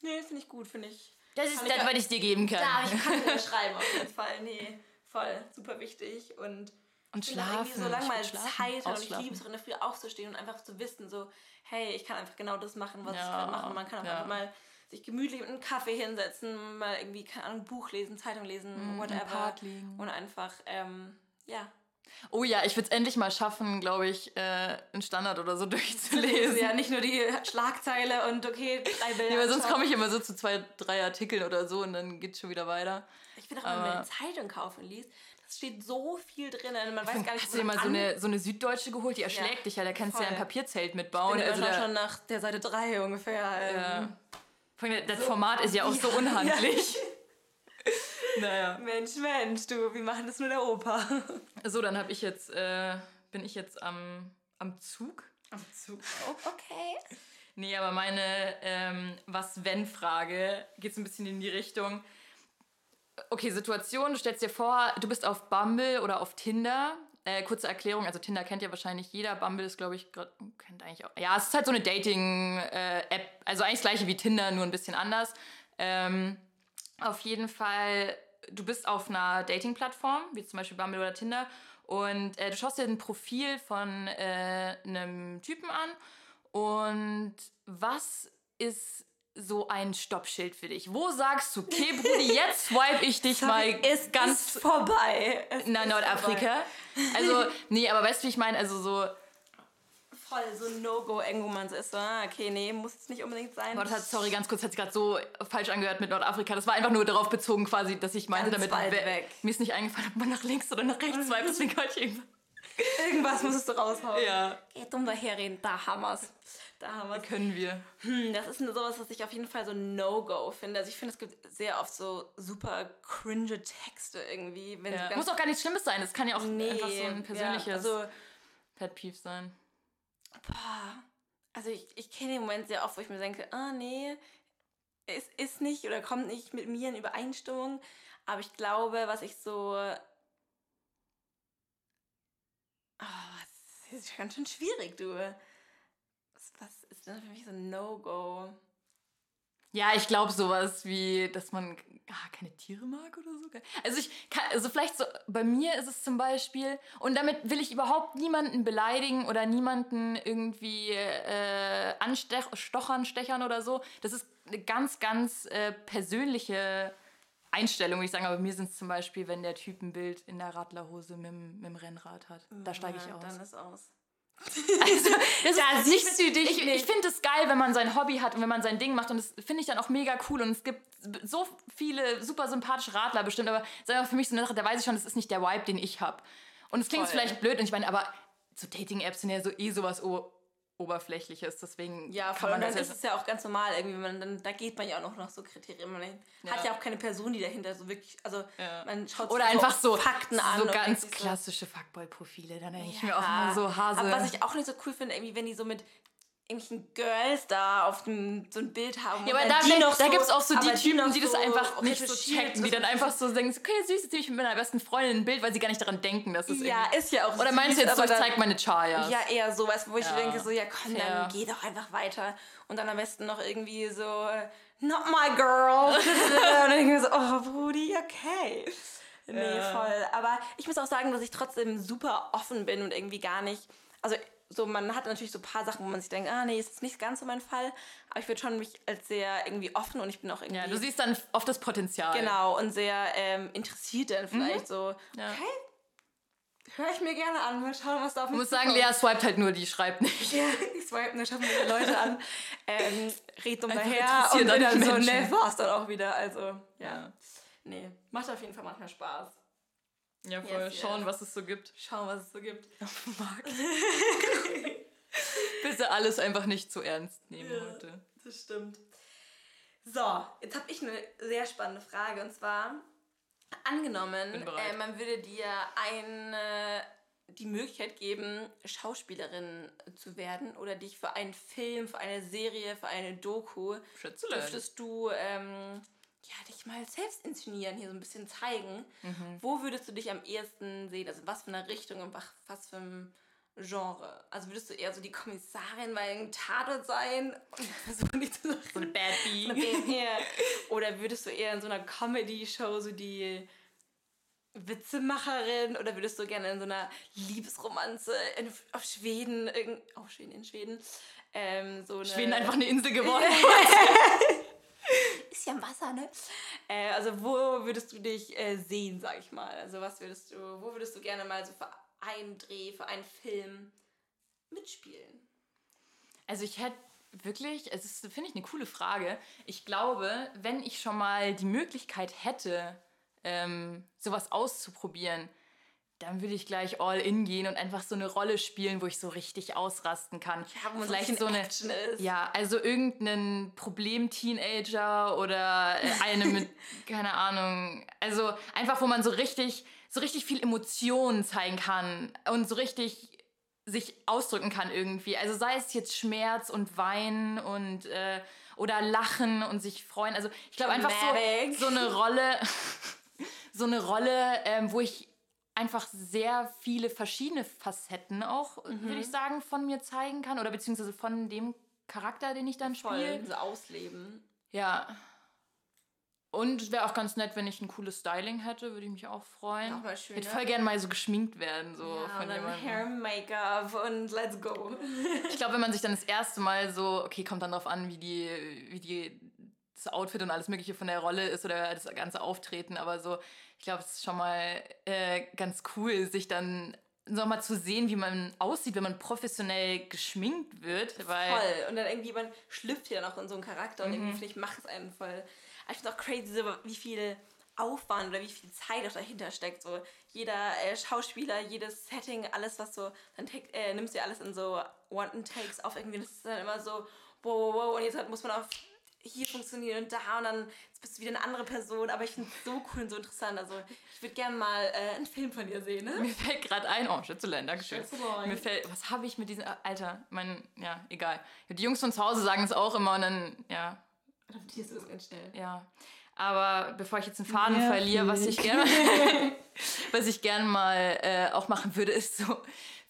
Nee, finde ich gut, finde ich. Das ist das, was ich dir geben kann. Ja, ich kann dir <laughs> schreiben auf jeden Fall. Nee, voll, super wichtig und und schlafen. So lange mal Zeit und ich liebe es auch in der Früh aufzustehen und einfach zu wissen, so, hey, ich kann einfach genau das machen, was ja, ich gerade mache. Man kann auch ja. einfach mal sich gemütlich mit einem Kaffee hinsetzen, mal irgendwie, keine Ahnung, Buch lesen, Zeitung lesen, mm, whatever. Und einfach, ähm, ja. Oh ja, ich würde es endlich mal schaffen, glaube ich, äh, einen Standard oder so <laughs> durchzulesen. ja, nicht nur die Schlagzeile und okay, drei Bilder. Ja, weil sonst komme ich immer so zu zwei, drei Artikeln oder so und dann geht es schon wieder weiter. Ich finde auch, wenn man eine Zeitung kaufen liest, es steht so viel drin. Man weiß gar nicht, Hast du dir mal so eine, so eine Süddeutsche geholt? Die erschlägt ja, dich ja. Da kannst du ja ein Papierzelt mitbauen. Ich bin also schon nach der Seite 3 ungefähr. Ähm, ja. Das so, Format ist ja auch so unhandlich. Ja. <laughs> naja. Mensch, Mensch, du, wir machen das nur der Opa. So, dann habe ich jetzt, äh, bin ich jetzt am, am Zug. Am Zug. Oh, okay. <laughs> Nee, aber meine ähm, Was-Wenn-Frage geht so ein bisschen in die Richtung. Okay, Situation, du stellst dir vor, du bist auf Bumble oder auf Tinder äh, kurze Erklärung, also Tinder kennt ja wahrscheinlich jeder, Bumble ist, glaube ich, gerade, kennt eigentlich auch. Ja, es ist halt so eine Dating-App, äh, also eigentlich das gleiche wie Tinder, nur ein bisschen anders. Ähm, auf jeden Fall, du bist auf einer Dating-Plattform, wie zum Beispiel Bumble oder Tinder, und äh, du schaust dir ein Profil von äh, einem Typen an und was ist so ein Stoppschild für dich? Wo sagst du, okay, Brudi, jetzt <laughs> swipe ich dich Sorry, mal ist ganz vorbei. nach Nordafrika. Vorbei. Also, <laughs> nee, aber weißt du, wie ich meine? Also so. voll so ein No-Go irgendwo man ist. So, ah, okay, nee, muss jetzt nicht unbedingt sein. Das hat, sorry, ganz kurz, hat sich gerade so falsch angehört mit Nordafrika. Das war einfach nur darauf bezogen quasi, dass ich meinte Ganz damit, weit we- weg. mir ist nicht eingefallen, ob man nach links oder nach rechts swipet, deswegen wollte ich irgendwas. <laughs> Irgendwas musstest du raushauen. Ja, Geht um daherreden, da wir's. Da haben wir's. können wir. Hm, das ist sowas, was ich auf jeden Fall so No-Go finde. Also ich finde, es gibt sehr oft so super cringe Texte irgendwie. Ja. Muss auch gar nichts Schlimmes sein, es kann ja auch nee, einfach so ein persönliches Ja, also, Pet Peeve sein. boah, also ich, ich kenne den Moment sehr oft, wo ich mir denke, ah nee, es ist nicht oder kommt nicht mit mir in Übereinstimmung. Aber ich glaube, was ich so... Oh, das ist ganz schön schwierig, du. Was, was ist denn für mich so ein No-Go? Ja, ich glaube sowas wie, dass man ah, keine Tiere mag oder so. Also ich kann, also vielleicht so, bei mir ist es zum Beispiel, und damit will ich überhaupt niemanden beleidigen oder niemanden irgendwie äh, anstochern, stechern oder so. Das ist eine ganz, ganz äh, persönliche Einstellung, würde ich sagen. Aber bei mir sind es zum Beispiel, wenn der Typ ein Bild in der Radlerhose mit, dem- mit dem Rennrad hat. Da steige ich Ja, aus. Dann ist aus. Also, das Da ist, siehst ich, du dich Ich, ich finde es geil, wenn man sein Hobby hat und wenn man sein Ding macht. Und das finde ich dann auch mega cool. Und es gibt so viele super sympathische Radler bestimmt. Aber das ist einfach für mich so eine Sache, da weiß ich schon, das ist nicht der Vibe, den ich habe. Und es klingt vielleicht blöd. Und ich meine, aber so Dating-Apps sind ja so eh sowas o Oberflächliches. Deswegen Ja, voll. Und dann das ist es ja auch ganz normal irgendwie, man dann, da geht man ja auch noch nach so Kriterien. Man hat ja auch keine Person, die dahinter so wirklich, also Ja. man schaut Oder sich einfach so, Fakten an. so ganz sich so, klassische Fuckboy-Profile. Dann denke ich ja. mir auch immer so Hase. Aber was ich auch nicht so cool finde, irgendwie, wenn die so mit irgendwelchen Girls da auf dem, so ein Bild haben. Ja, aber da, die da, da gibt es auch so die Typen, noch die das so einfach nicht so checken, die dann so- einfach so denken, okay, süß, jetzt nehme ich mit meiner besten Freundin ein Bild, weil sie gar nicht daran denken, dass es Ja, irgendwie... ist ja auch Oder meinst du süß, jetzt so, ich zeig meine Chayas? Ja, eher sowas, wo ich Ja. denke, so, ja komm, dann geh doch einfach weiter. Und dann am besten noch irgendwie so, not my girl. <laughs> und dann denke ich so, oh, Brudi, okay. Nee, Ja. voll. Aber ich muss auch sagen, dass ich trotzdem super offen bin und irgendwie gar nicht, also so, man hat natürlich so ein paar Sachen, wo man sich denkt, ah nee, ist jetzt nicht ganz so mein Fall. Aber ich würde schon mich als sehr irgendwie offen und ich bin auch irgendwie... Ja, du siehst dann oft das Potenzial. Genau, und sehr ähm, interessiert dann vielleicht so, Mhm. Ja. okay, höre ich mir gerne an, mal schauen, was da auf Ich mich muss sagen, zukommt. Lea swiped halt nur, die schreibt nicht. Ja, <laughs> ich swipe nur, schaffen mir Leute an, ähm, red um interessiert und bin dann so, ne, war's dann auch wieder. Also, ja. Ja. Nee, macht auf jeden Fall manchmal Spaß. Ja, voll. Yes, Schauen, yes. was es so gibt. Schauen, was es so gibt. <laughs> Mag. <laughs> Bitte alles einfach nicht zu ernst nehmen Ja. heute. Das stimmt. So, jetzt habe ich eine sehr spannende Frage und zwar angenommen, äh, man würde dir eine, die Möglichkeit geben, Schauspielerin zu werden oder dich für einen Film, für eine Serie, für eine Doku Schätzelein. dürftest du ähm, ja, dich mal selbst inszenieren, hier so ein bisschen zeigen. Mhm. Wo würdest du dich am ehesten sehen? Also was für eine Richtung und was, für ein Genre? Also würdest du eher so die Kommissarin bei einem Tatort sein und <laughs> versuchen, die zu So eine Bad Bee. <laughs> Oder würdest du eher in so einer Comedy-Show so die Witzemacherin oder würdest du gerne in so einer Liebesromanze in, auf Schweden, irgend, auf Schweden, in Schweden, ähm, so eine... Schweden einfach eine Insel <laughs> geworden. Ist ja im Wasser, ne? Äh, also wo würdest du dich äh, sehen, sag ich mal? Also was würdest du, wo würdest du gerne mal so für einen Dreh, für einen Film mitspielen? Also ich hätte wirklich, es ist, finde ich, eine coole Frage. Ich glaube, wenn ich schon mal die Möglichkeit hätte, ähm, sowas auszuprobieren, dann würde ich gleich all in gehen und einfach so eine Rolle spielen, wo ich so richtig ausrasten kann. Ja, wo man Vielleicht so eine, Action ist. ja, also irgendeinen Problem-Teenager oder äh, eine mit, <laughs> keine Ahnung, also einfach, wo man so richtig, so richtig viel Emotionen zeigen kann und so richtig sich ausdrücken kann irgendwie. Also sei es jetzt Schmerz und Weinen und äh, oder Lachen und sich freuen. Also ich glaube einfach so, so eine Rolle, <laughs> so eine Rolle, ähm, wo ich einfach sehr viele verschiedene Facetten auch, Mhm. würde ich sagen, von mir zeigen kann oder beziehungsweise von dem Charakter, den ich dann Voll, spiele. so ausleben. Ja. Und es wäre auch ganz nett, wenn ich ein cooles Styling hätte, würde ich mich auch freuen. Auch mal schön, Ich würde voll gerne mal so geschminkt werden, so Ja, von und dann. Hair, Make-up und let's go. Ich glaube, wenn man sich dann das erste Mal so, okay, kommt dann drauf an, wie die, wie die das Outfit und alles Mögliche von der Rolle ist oder das ganze Auftreten, aber so, ich glaube, es ist schon mal äh, ganz cool, sich dann nochmal zu sehen, wie man aussieht, wenn man professionell geschminkt wird. Voll. Und dann irgendwie, man schlüpft ja noch in so einen Charakter und Mhm. irgendwie, finde ich, macht es einen voll. Ich finde auch crazy, so, wie viel Aufwand oder wie viel Zeit auch dahinter steckt. So jeder äh, Schauspieler, jedes Setting, alles, was so, dann take, äh, nimmst du ja alles in so One-Takes auf irgendwie. Das ist dann immer so, wow, wow, wow. Und jetzt halt muss man auf hier funktionieren und da und dann bist du wieder eine andere Person. Aber ich finde es so cool und so interessant. Also ich würde gerne mal äh, einen Film von dir sehen, ne? mir fällt gerade ein, oh, Schätzelein, Dankeschön. Schätzelein. Mir fällt, was habe ich mit diesem, Alter, mein, ja, egal. Die Jungs von zu Hause sagen es auch immer und dann, ja, Adaptierst du das ganz schnell. Ja, aber bevor ich jetzt einen Faden Nervig. verliere, was ich gerne, <laughs> was ich gerne mal äh, auch machen würde, ist so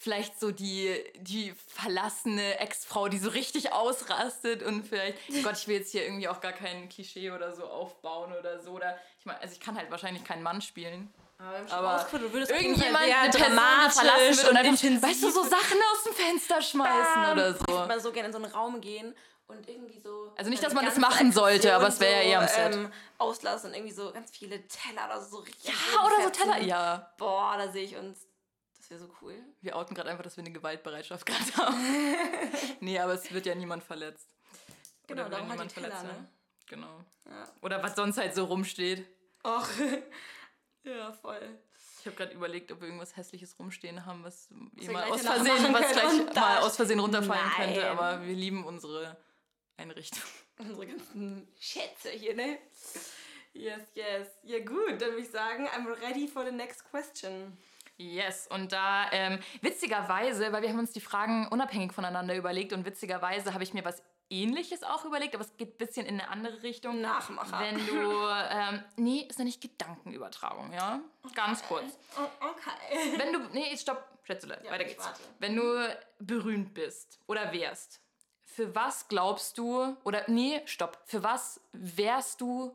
vielleicht so die, die verlassene Ex-Frau, die so richtig ausrastet und vielleicht, Gott, ich will jetzt hier irgendwie auch gar kein Klischee oder so aufbauen oder so. Oder ich meine, also ich kann halt wahrscheinlich keinen Mann spielen. Aber, Aber Irgendjemand, eine dramatisch verlassen wird und einfach, intensiv weißt du, so Sachen aus dem Fenster schmeißen Bam. oder Ich würde so. mal so gerne in so einen Raum gehen und irgendwie so. Also nicht, dass die man das machen sollte, aber es wäre ja eher am Set. Ähm, auslassen und irgendwie so ganz viele Teller oder so richtig. Ja, oder so. Teller. Ja, Boah, da sehe ich uns. Das wäre so cool. Wir outen gerade einfach, dass wir eine Gewaltbereitschaft gerade <laughs> haben. nee, aber es wird ja niemand verletzt. Genau, Oder darum halt niemand Teller, verletzt ne? Genau. Ja. Oder was sonst halt so rumsteht. Och. <laughs> ja, voll. Ich habe gerade überlegt, ob wir irgendwas Hässliches rumstehen haben, was jemand gleich aus Versehen, was gleich mal aus Versehen runterfallen Nein. könnte. Aber wir lieben unsere Einrichtung. <laughs> Unsere ganzen Schätze hier, ne? Yes, yes. Ja, gut, dann würde ich sagen, I'm ready for the next question. Yes, und da ähm, witzigerweise, weil wir haben uns die Fragen unabhängig voneinander überlegt und witzigerweise habe ich mir was Ähnliches auch überlegt, aber es geht ein bisschen in eine andere Richtung. Nachmacher. Wenn du, ähm, nee, ist ja nicht Gedankenübertragung, ja? Ganz kurz. Oh, okay. Wenn du, nee, stopp, Schätzele, Ja, weiter geht's. Wenn du berühmt bist oder wärst, für was glaubst du, oder nee, stopp, für was wärst du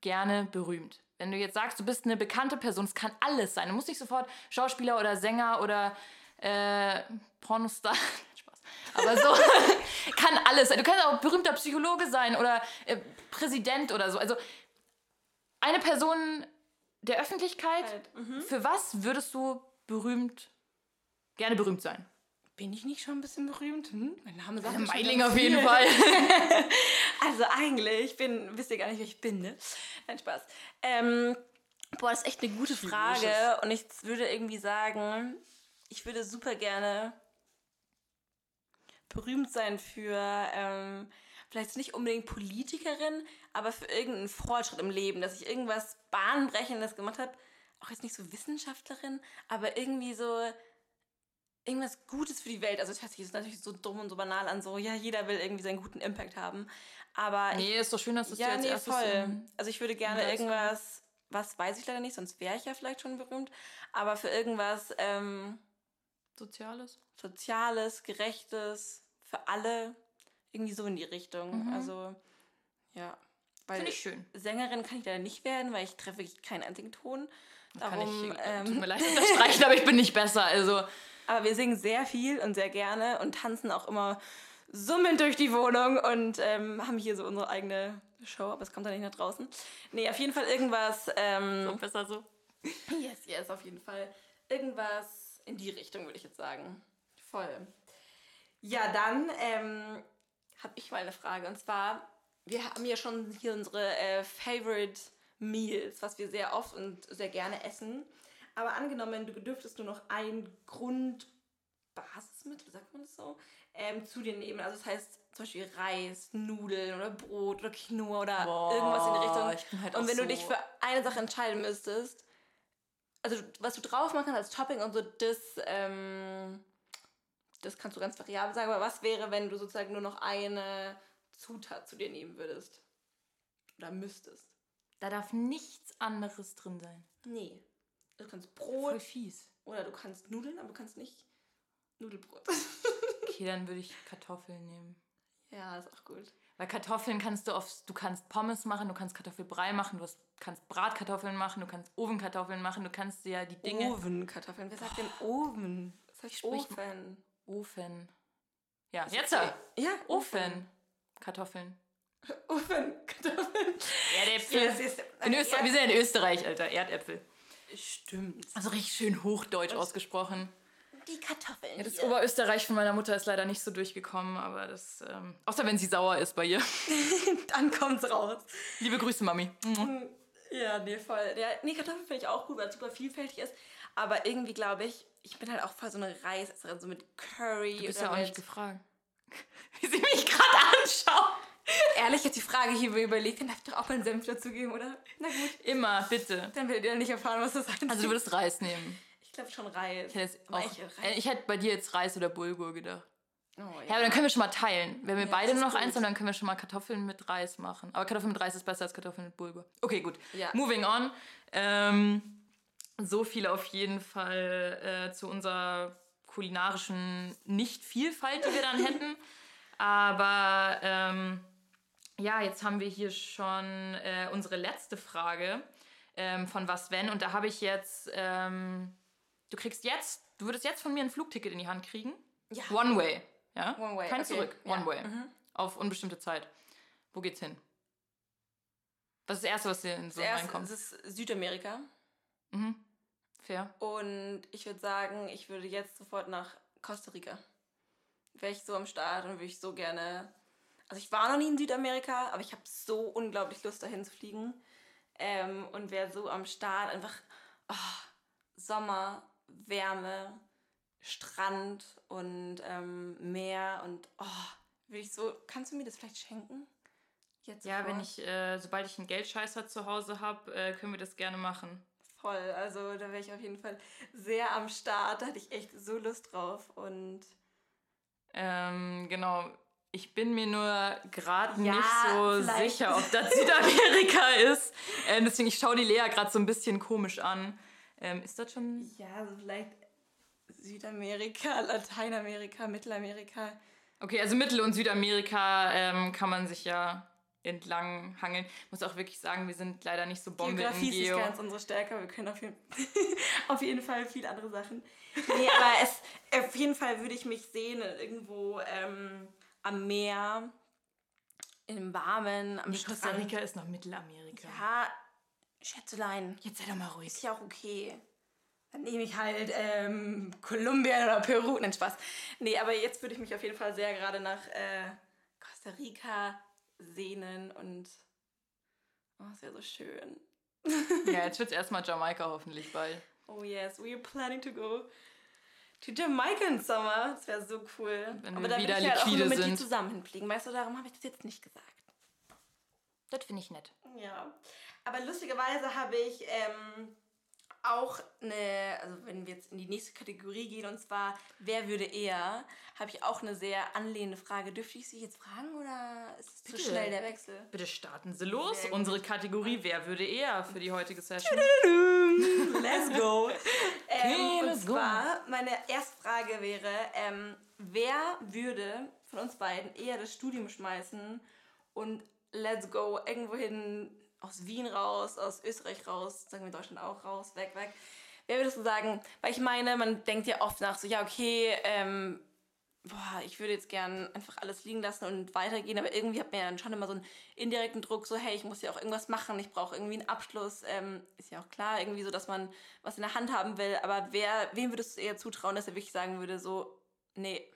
gerne berühmt? Wenn du jetzt sagst, du bist eine bekannte Person, es kann alles sein. Du musst nicht sofort Schauspieler oder Sänger oder äh, Pornostar. <laughs> Spaß. Aber so <laughs> kann alles sein. Du kannst auch berühmter Psychologe sein oder äh, Präsident oder so. Also eine Person der Öffentlichkeit, Halt, mhm. für was würdest du berühmt, gerne berühmt sein? Bin ich nicht schon ein bisschen berühmt? Hm? Mein Name sagt schon Meiling auf jeden. Fall. <laughs> Also eigentlich, ich bin, wisst ihr gar nicht, wer ich bin, ne? Nein, Spaß. Ähm, boah, das ist echt eine gute Frage. Und ich würde irgendwie sagen, ich würde super gerne berühmt sein für, ähm, vielleicht nicht unbedingt Politikerin, aber für irgendeinen Fortschritt im Leben, dass ich irgendwas Bahnbrechendes gemacht habe. Auch jetzt nicht so Wissenschaftlerin, aber irgendwie so irgendwas Gutes für die Welt. Also das hört sich jetzt natürlich so dumm und so banal an, so ja, jeder will irgendwie seinen guten Impact haben. Aber ich, Nee, ist doch schön, dass das ja, dir als nee, erstes voll. Also ich würde gerne irgendwas, was weiß ich leider nicht, sonst wäre ich ja vielleicht schon berühmt, aber für irgendwas ähm, Soziales. Soziales, Gerechtes, für alle, irgendwie so in die Richtung. Mhm. Also, ja. Weil Finde ich schön. Sängerin kann ich leider nicht werden, weil ich treffe wirklich keinen einzigen Ton. Kann Darum, ich, äh, ähm, tut mir leid, unterstreichen, aber ich bin nicht besser. Also, Aber wir singen sehr viel und sehr gerne und tanzen auch immer summend durch die Wohnung und ähm, haben hier so unsere eigene Show, aber es kommt dann nicht nach draußen. Nee, auf jeden Fall irgendwas. Ähm, besser so. yes, yes, auf jeden Fall. Irgendwas in die Richtung, würde ich jetzt sagen. Voll. Ja, dann ähm, habe ich mal eine Frage und zwar, wir haben ja schon hier unsere äh, Favorite Meals, was wir sehr oft und sehr gerne essen. Aber angenommen, du dürftest nur noch ein Grundbasismittel, sagt man das so, ähm, zu dir nehmen. Also das heißt zum Beispiel Reis, Nudeln oder Brot oder Quinoa oder Boah, irgendwas in die Richtung. ich bin halt und wenn du so- dich für eine Sache entscheiden müsstest, also was du drauf machen kannst als Topping und so, das, ähm, das kannst du ganz variabel sagen, aber was wäre, wenn du sozusagen nur noch eine Zutat zu dir nehmen würdest? Oder müsstest? Da darf nichts anderes drin sein. Nee. Du kannst Voll Brot fies. oder du kannst Nudeln, aber du kannst nicht Nudelbrot. Okay, dann würde ich Kartoffeln nehmen. ja, ist auch gut. Weil Kartoffeln kannst du auf, du kannst Pommes machen, du kannst Kartoffelbrei machen, du hast, kannst Bratkartoffeln machen, du kannst Ofenkartoffeln machen, du kannst dir die Dinge. Ovenkartoffeln. Wer sagt denn Oven? Das heißt Sprich- Ofen. Ofen. Ja, jetzt. okay. Ja, Ofen. Kartoffeln. <laughs> Ofenkartoffeln. Erdäpfel. Yes, yes. In Öster wir sind ja in Österreich, Alter. Erdäpfel. Stimmt. Also richtig schön hochdeutsch ausgesprochen. die Kartoffeln. Ja, das hier. Oberösterreich von meiner Mutter ist leider nicht so durchgekommen, aber das. Ähm, außer wenn sie sauer ist bei ihr. <laughs> <laughs> Dann kommt's raus. Liebe Grüße, Mami. Ja, nee, voll. Ja, nee, Kartoffeln finde ich auch gut, weil es super vielfältig ist. Aber irgendwie glaube ich, ich bin halt auch voll so eine Reisesserin, so mit Curry. Du bist ja auch mit, nicht gefragt. <laughs> Wie sie mich gerade anschaut. Ehrlich, jetzt die Frage hier überlegt, dann darf ich doch auch meinen Senf dazugeben, oder? Na gut, Immer, bitte. dann werdet ihr nicht erfahren, was das heißt. Also du würdest Reis nehmen. ich glaube schon Reis. Ich hätte, auch, ich- äh, ich hätte bei dir jetzt Reis oder Bulgur gedacht. Oh, Ja, aber dann können wir schon mal teilen. Wenn wir Ja, beide noch eins gut. haben, dann können wir schon mal Kartoffeln mit Reis machen. Aber Kartoffeln mit Reis ist besser als Kartoffeln mit Bulgur. Okay, gut. Ja. Moving on. Ähm, so viel auf jeden Fall äh, zu unserer kulinarischen Nicht-Vielfalt, die wir dann <laughs> hätten. Aber ähm, ja, jetzt haben wir hier schon äh, unsere letzte Frage ähm, von Was Wenn. Und da habe ich jetzt, ähm, du kriegst jetzt, du würdest jetzt von mir ein Flugticket in die Hand kriegen. Ja. One way. Ja? One way, Kein okay. Zurück. Ja. One way. Mhm. Auf unbestimmte Zeit. Wo geht's hin? Was ist das Erste, was dir in so Zuerst reinkommt? ist es Südamerika. Mhm. Fair. Und ich würde sagen, ich würde jetzt sofort nach Costa Rica. Wäre ich so am Start und würde ich so gerne. Also ich war noch nie in Südamerika, aber ich habe so unglaublich Lust, dahin zu fliegen. Ähm, und wäre so am Start. Einfach oh, Sommer, Wärme, Strand und ähm, Meer und oh, würde ich so. Kannst du mir das vielleicht schenken? Jetzt Ja, wenn ich, äh, sobald ich einen Geldscheißer zu Hause habe, äh, können wir das gerne machen. Voll, also da wäre ich auf jeden Fall sehr am Start. Da hatte ich echt so Lust drauf. Und Ähm, genau. Ich bin mir nur gerade Ja, nicht so vielleicht. sicher, ob das Südamerika <laughs> ist. Ähm, deswegen, ich schaue die Lea gerade so ein bisschen komisch an. Ähm, ist das schon. ja, also vielleicht Südamerika, Lateinamerika, Mittelamerika. Okay, also Mittel- und Südamerika ähm, kann man sich ja entlang hangeln. Muss auch wirklich sagen, wir sind leider nicht so Bombe in Geografie ist nicht ganz unsere Stärke, wir können auf jeden, <laughs> auf jeden Fall viele andere Sachen. <laughs> Nee, aber es, auf jeden Fall würde ich mich sehen irgendwo ähm, am Meer, im Warmen, am Nee, Costa Strand. Rica ist noch Mittelamerika. Ja, Schätzelein. Jetzt sei doch mal ruhig. Ist ja auch okay. Dann nehme ich halt ähm, Kolumbien oder Peru. Nein, Spaß. Nee, aber jetzt würde ich mich auf jeden Fall sehr gerade nach äh, Costa Rica sehnen und oh, es wäre so schön. Ja, jetzt wird es erstmal Jamaika hoffentlich bald. Oh yes, we are planning to go to Jamaica in Summer. Das wäre so cool. Wenn aber wir da wieder will ich halt auch nur mit dir zusammen hinfliegen. Weißt du, darum habe ich das jetzt nicht gesagt. Das finde ich nett. Ja, aber lustigerweise habe ich ähm, auch eine, also wenn wir jetzt in die nächste Kategorie gehen, und zwar, wer würde eher, habe ich auch eine sehr anlehnende Frage. Dürfte ich Sie jetzt fragen oder ist es zu Bitte. schnell der Wechsel? Bitte starten Sie los. Sehr gut. Unsere Kategorie Wer würde eher für die heutige Session? Let's go. <laughs> ähm, und zwar, meine erste Frage wäre, ähm, wer würde von uns beiden eher das Studium schmeißen und let's go irgendwo hin, aus Wien raus, aus Österreich raus, sagen wir Deutschland auch raus, weg, weg. Wer würdest du sagen? Weil ich meine, man denkt ja oft nach so, ja, okay, ähm, boah, ich würde jetzt gern einfach alles liegen lassen und weitergehen, aber irgendwie hat man ja dann schon immer so einen indirekten Druck, so, hey, ich muss ja auch irgendwas machen, ich brauche irgendwie einen Abschluss, ähm, ist ja auch klar, irgendwie so, dass man was in der Hand haben will, aber wer, wem würdest du eher zutrauen, dass er wirklich sagen würde, so, nee,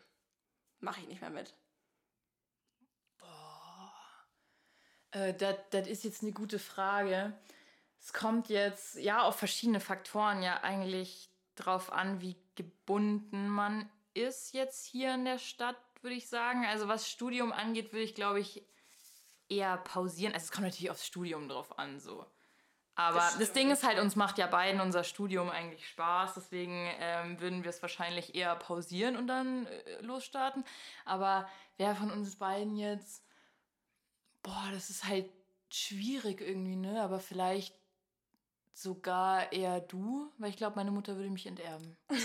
mache ich nicht mehr mit? Äh, das ist jetzt eine gute Frage. Es kommt jetzt ja auf verschiedene Faktoren ja eigentlich drauf an, wie gebunden man ist jetzt hier in der Stadt, würde ich sagen. Also was Studium angeht, würde ich glaube ich eher pausieren. Also es kommt natürlich aufs Studium drauf an, so. Aber Das das. Ding ist halt, uns macht ja beiden unser Studium eigentlich Spaß. Deswegen ähm, würden wir es wahrscheinlich eher pausieren und dann äh, losstarten. Aber wer von uns beiden jetzt Boah, das ist halt schwierig irgendwie, ne? Aber vielleicht sogar eher du, weil ich glaube, meine Mutter würde mich enterben. <laughs>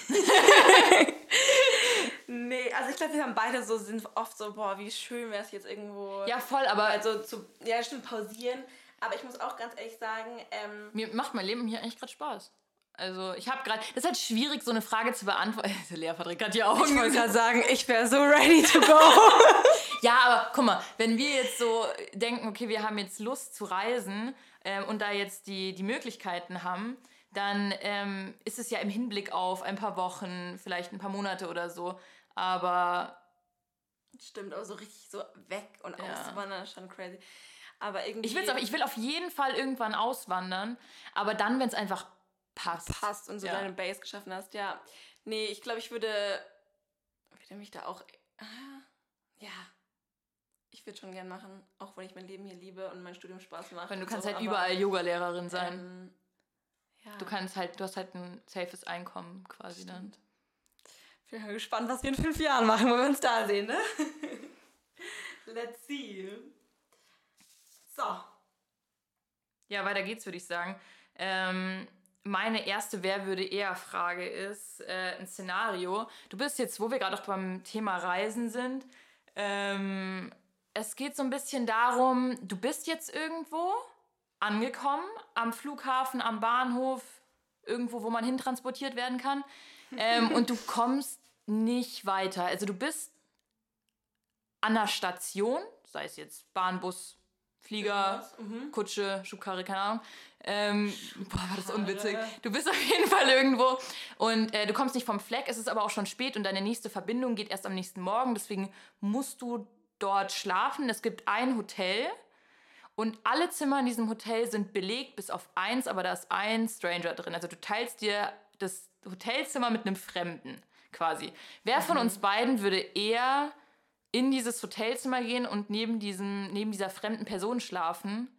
Nee, also ich glaube, wir haben beide so, sind oft so, boah, wie schön wäre es jetzt irgendwo, Ja, voll, aber also zu, ja, stimmt, pausieren, aber ich muss auch ganz ehrlich sagen, ähm, mir macht mein Leben hier eigentlich gerade Spaß. Also, ich habe gerade, das ist halt schwierig, so eine Frage zu beantworten. Der <laughs> Lea verdreht gerade die Augen. ich wollte gerade sagen, ich wäre so ready to go. <laughs> Ja, aber guck mal, wenn wir jetzt so denken, okay, wir haben jetzt Lust zu reisen ähm, und da jetzt die, die Möglichkeiten haben, dann ähm, ist es ja im Hinblick auf ein paar Wochen, vielleicht ein paar Monate oder so. Aber Stimmt, aber so richtig so weg und Ja. auswandern ist schon crazy. Aber irgendwie ich, will's aber, ich will auf jeden Fall irgendwann auswandern. Aber dann, wenn es einfach passt. passt und so Ja. deine Base geschaffen hast, ja. Nee, ich glaube, ich würde, würde mich da auch, ah, ja, ich würde schon gern machen, auch wenn ich mein Leben hier liebe und mein Studium Spaß macht. Weil du kannst so, halt überall Yoga-Lehrerin sein. Ähm, ja. Du kannst halt, du hast halt ein safes Einkommen quasi dann. Ich bin mal gespannt, was wir in fünf Jahren machen, wenn wir uns da sehen, ne? <laughs> Let's see. So. Ja, weiter geht's, würde ich sagen. Ähm, meine erste Wer würde eher Frage ist äh, ein Szenario. Du bist jetzt, wo wir gerade auch beim Thema Reisen sind. Ähm, es geht so ein bisschen darum, du bist jetzt irgendwo angekommen, am Flughafen, am Bahnhof, irgendwo, wo man hintransportiert werden kann. Ähm, und du <laughs> kommst nicht weiter. Also du bist an der Station, sei es jetzt Bahn, Bus, Flieger, Mhm. Kutsche, Schubkarre, keine Ahnung. Ähm, boah, war das unwitzig. Du bist auf jeden Fall irgendwo und äh, du kommst nicht vom Fleck, es ist aber auch schon spät und deine nächste Verbindung geht erst am nächsten Morgen, deswegen musst du dort schlafen. Es gibt ein Hotel und alle Zimmer in diesem Hotel sind belegt, bis auf eins, aber da ist ein Stranger drin. Also du teilst dir das Hotelzimmer mit einem Fremden quasi. Wer von uns beiden würde eher in dieses Hotelzimmer gehen und neben, diesem, neben dieser fremden Person schlafen?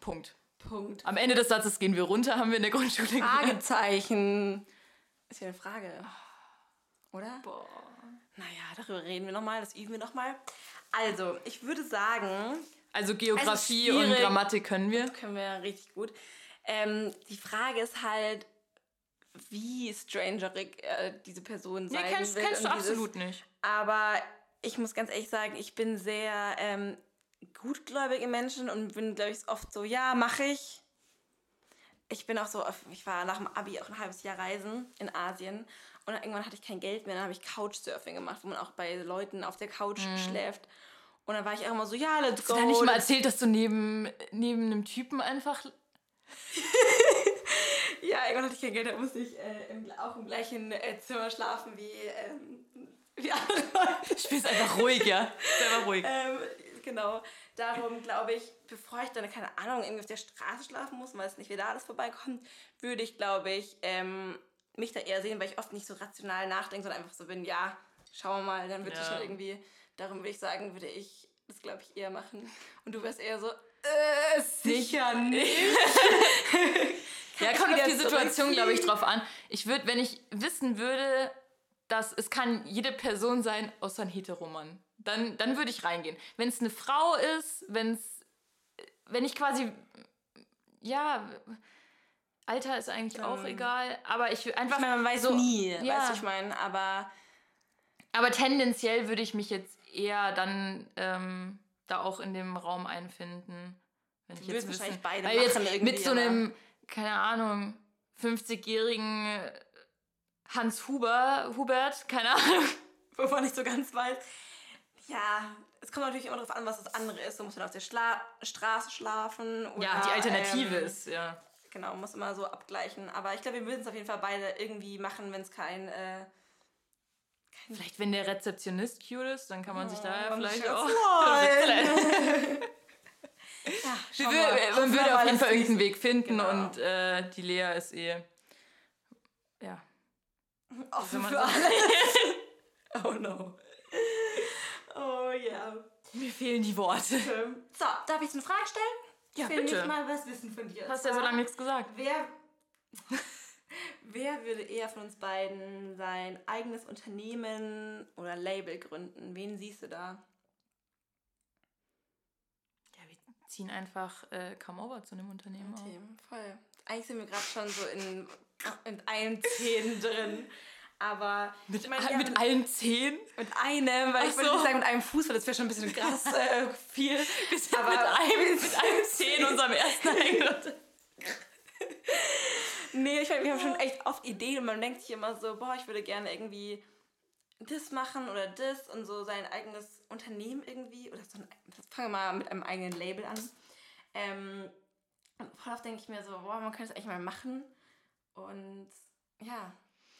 Punkt. Punkt. Am Ende des Satzes gehen wir runter, haben wir in der Grundschule gelernt. Fragezeichen. Ist ja eine Frage. Oder? Boah. Naja, darüber reden wir nochmal, das üben wir nochmal. Also, ich würde sagen, Also Geografie ist und. Grammatik können wir. können wir richtig gut. Ähm, die Frage ist halt, wie strangerig äh, diese Person Nee, sein kennst, will. kennst du dieses- absolut nicht. Aber ich muss ganz ehrlich sagen, ich bin sehr ähm, gutgläubige Menschen und bin, glaube ich, oft so, ja, mache ich. Ich bin auch so, ich war nach dem Abi auch ein halbes Jahr reisen in Asien und irgendwann hatte ich kein Geld mehr, dann habe ich Couchsurfing gemacht, wo man auch bei Leuten auf der Couch schläft. Und dann war ich auch immer so, ja, let's Hast go. du da nicht mal erzählt, dass du neben, neben einem Typen einfach. <laughs> Ja, irgendwann hatte ich kein Geld, da musste ich äh, im, auch im gleichen äh, Zimmer schlafen wie, ähm, wie andere Leute. Spielst einfach ruhig, ja? <laughs> Selber ruhig. Ähm, genau, darum glaube ich, bevor ich dann, keine Ahnung, irgendwie auf der Straße schlafen muss, weil es nicht wieder alles vorbeikommt, würde ich, glaube ich, ähm, mich da eher sehen, weil ich oft nicht so rational nachdenke, sondern einfach so bin, ja, schauen wir mal, dann wird Ja. schon irgendwie, darum würde ich sagen, würde ich das, glaube ich, eher machen. Und du wärst eher so, äh, sicher <laughs> nicht. Ja, kommt auf die Situation, glaube ich, drauf an. Ich würde, wenn ich wissen würde, dass es kann jede Person sein, außer ein Heteromann, dann, dann würde ich reingehen. Wenn es eine Frau ist, wenn es, wenn ich quasi, ja, Alter ist eigentlich auch Dann- egal, aber ich einfach, Ich meine, man weiß so, nie, ja. weißt du, ich meine, aber aber tendenziell würde ich mich jetzt eher dann ähm, da auch in dem Raum einfinden. Wenn ich Du jetzt würdest wahrscheinlich wissen- beide weil jetzt mit so einem, keine Ahnung, 50-jährigen Hans Huber, Hubert, keine Ahnung. <laughs> wo man nicht so ganz weiß. Ja, es kommt natürlich immer darauf an, was das andere ist. Du musst dann auf der Schla Straße schlafen. Oder, Ja, die Alternative ähm, ist, ja. Genau, muss immer so abgleichen. Aber ich glaube, wir würden es auf jeden Fall beide irgendwie machen, wenn es kein. Äh, Vielleicht, wenn der Rezeptionist cute ist, dann kann man sich da ja vielleicht auch. <laughs> <laughs> ja, Wir man würde auf jeden Fall irgendeinen Weg finden Genau. und äh, die Lea ist eh. Ja. offen für alles. <laughs> oh no. Oh ja. Mir fehlen die Worte. So, darf ich eine Frage stellen? Ja, ich will bitte. nicht mal was wissen von dir. Hast ja so lange nichts gesagt. Wer, <laughs> wer würde eher von uns beiden sein eigenes Unternehmen oder Label gründen? Wen siehst du da? Ja, wir ziehen einfach äh, Come Over zu einem Unternehmen auf. Themen, voll. Eigentlich sind wir gerade schon so in, in allen Zehn drin. Aber Mit, meine, mit allen zehn? mit einem, weil Ach ich würde so. nicht sagen mit einem Fuß, weil das wäre schon ein bisschen krass äh, viel. <laughs> Wir sind Aber- mit einem, unserem ersten <laughs> eigenen. Nee, ich meine, wir haben schon echt oft Ideen und man denkt sich immer so, boah, ich würde gerne irgendwie das machen oder das und so sein eigenes Unternehmen irgendwie. Oder so ein, fangen wir mal mit einem eigenen Label an. Ähm, Und voll oft denke ich mir so, boah, man könnte es echt mal machen. Und ja,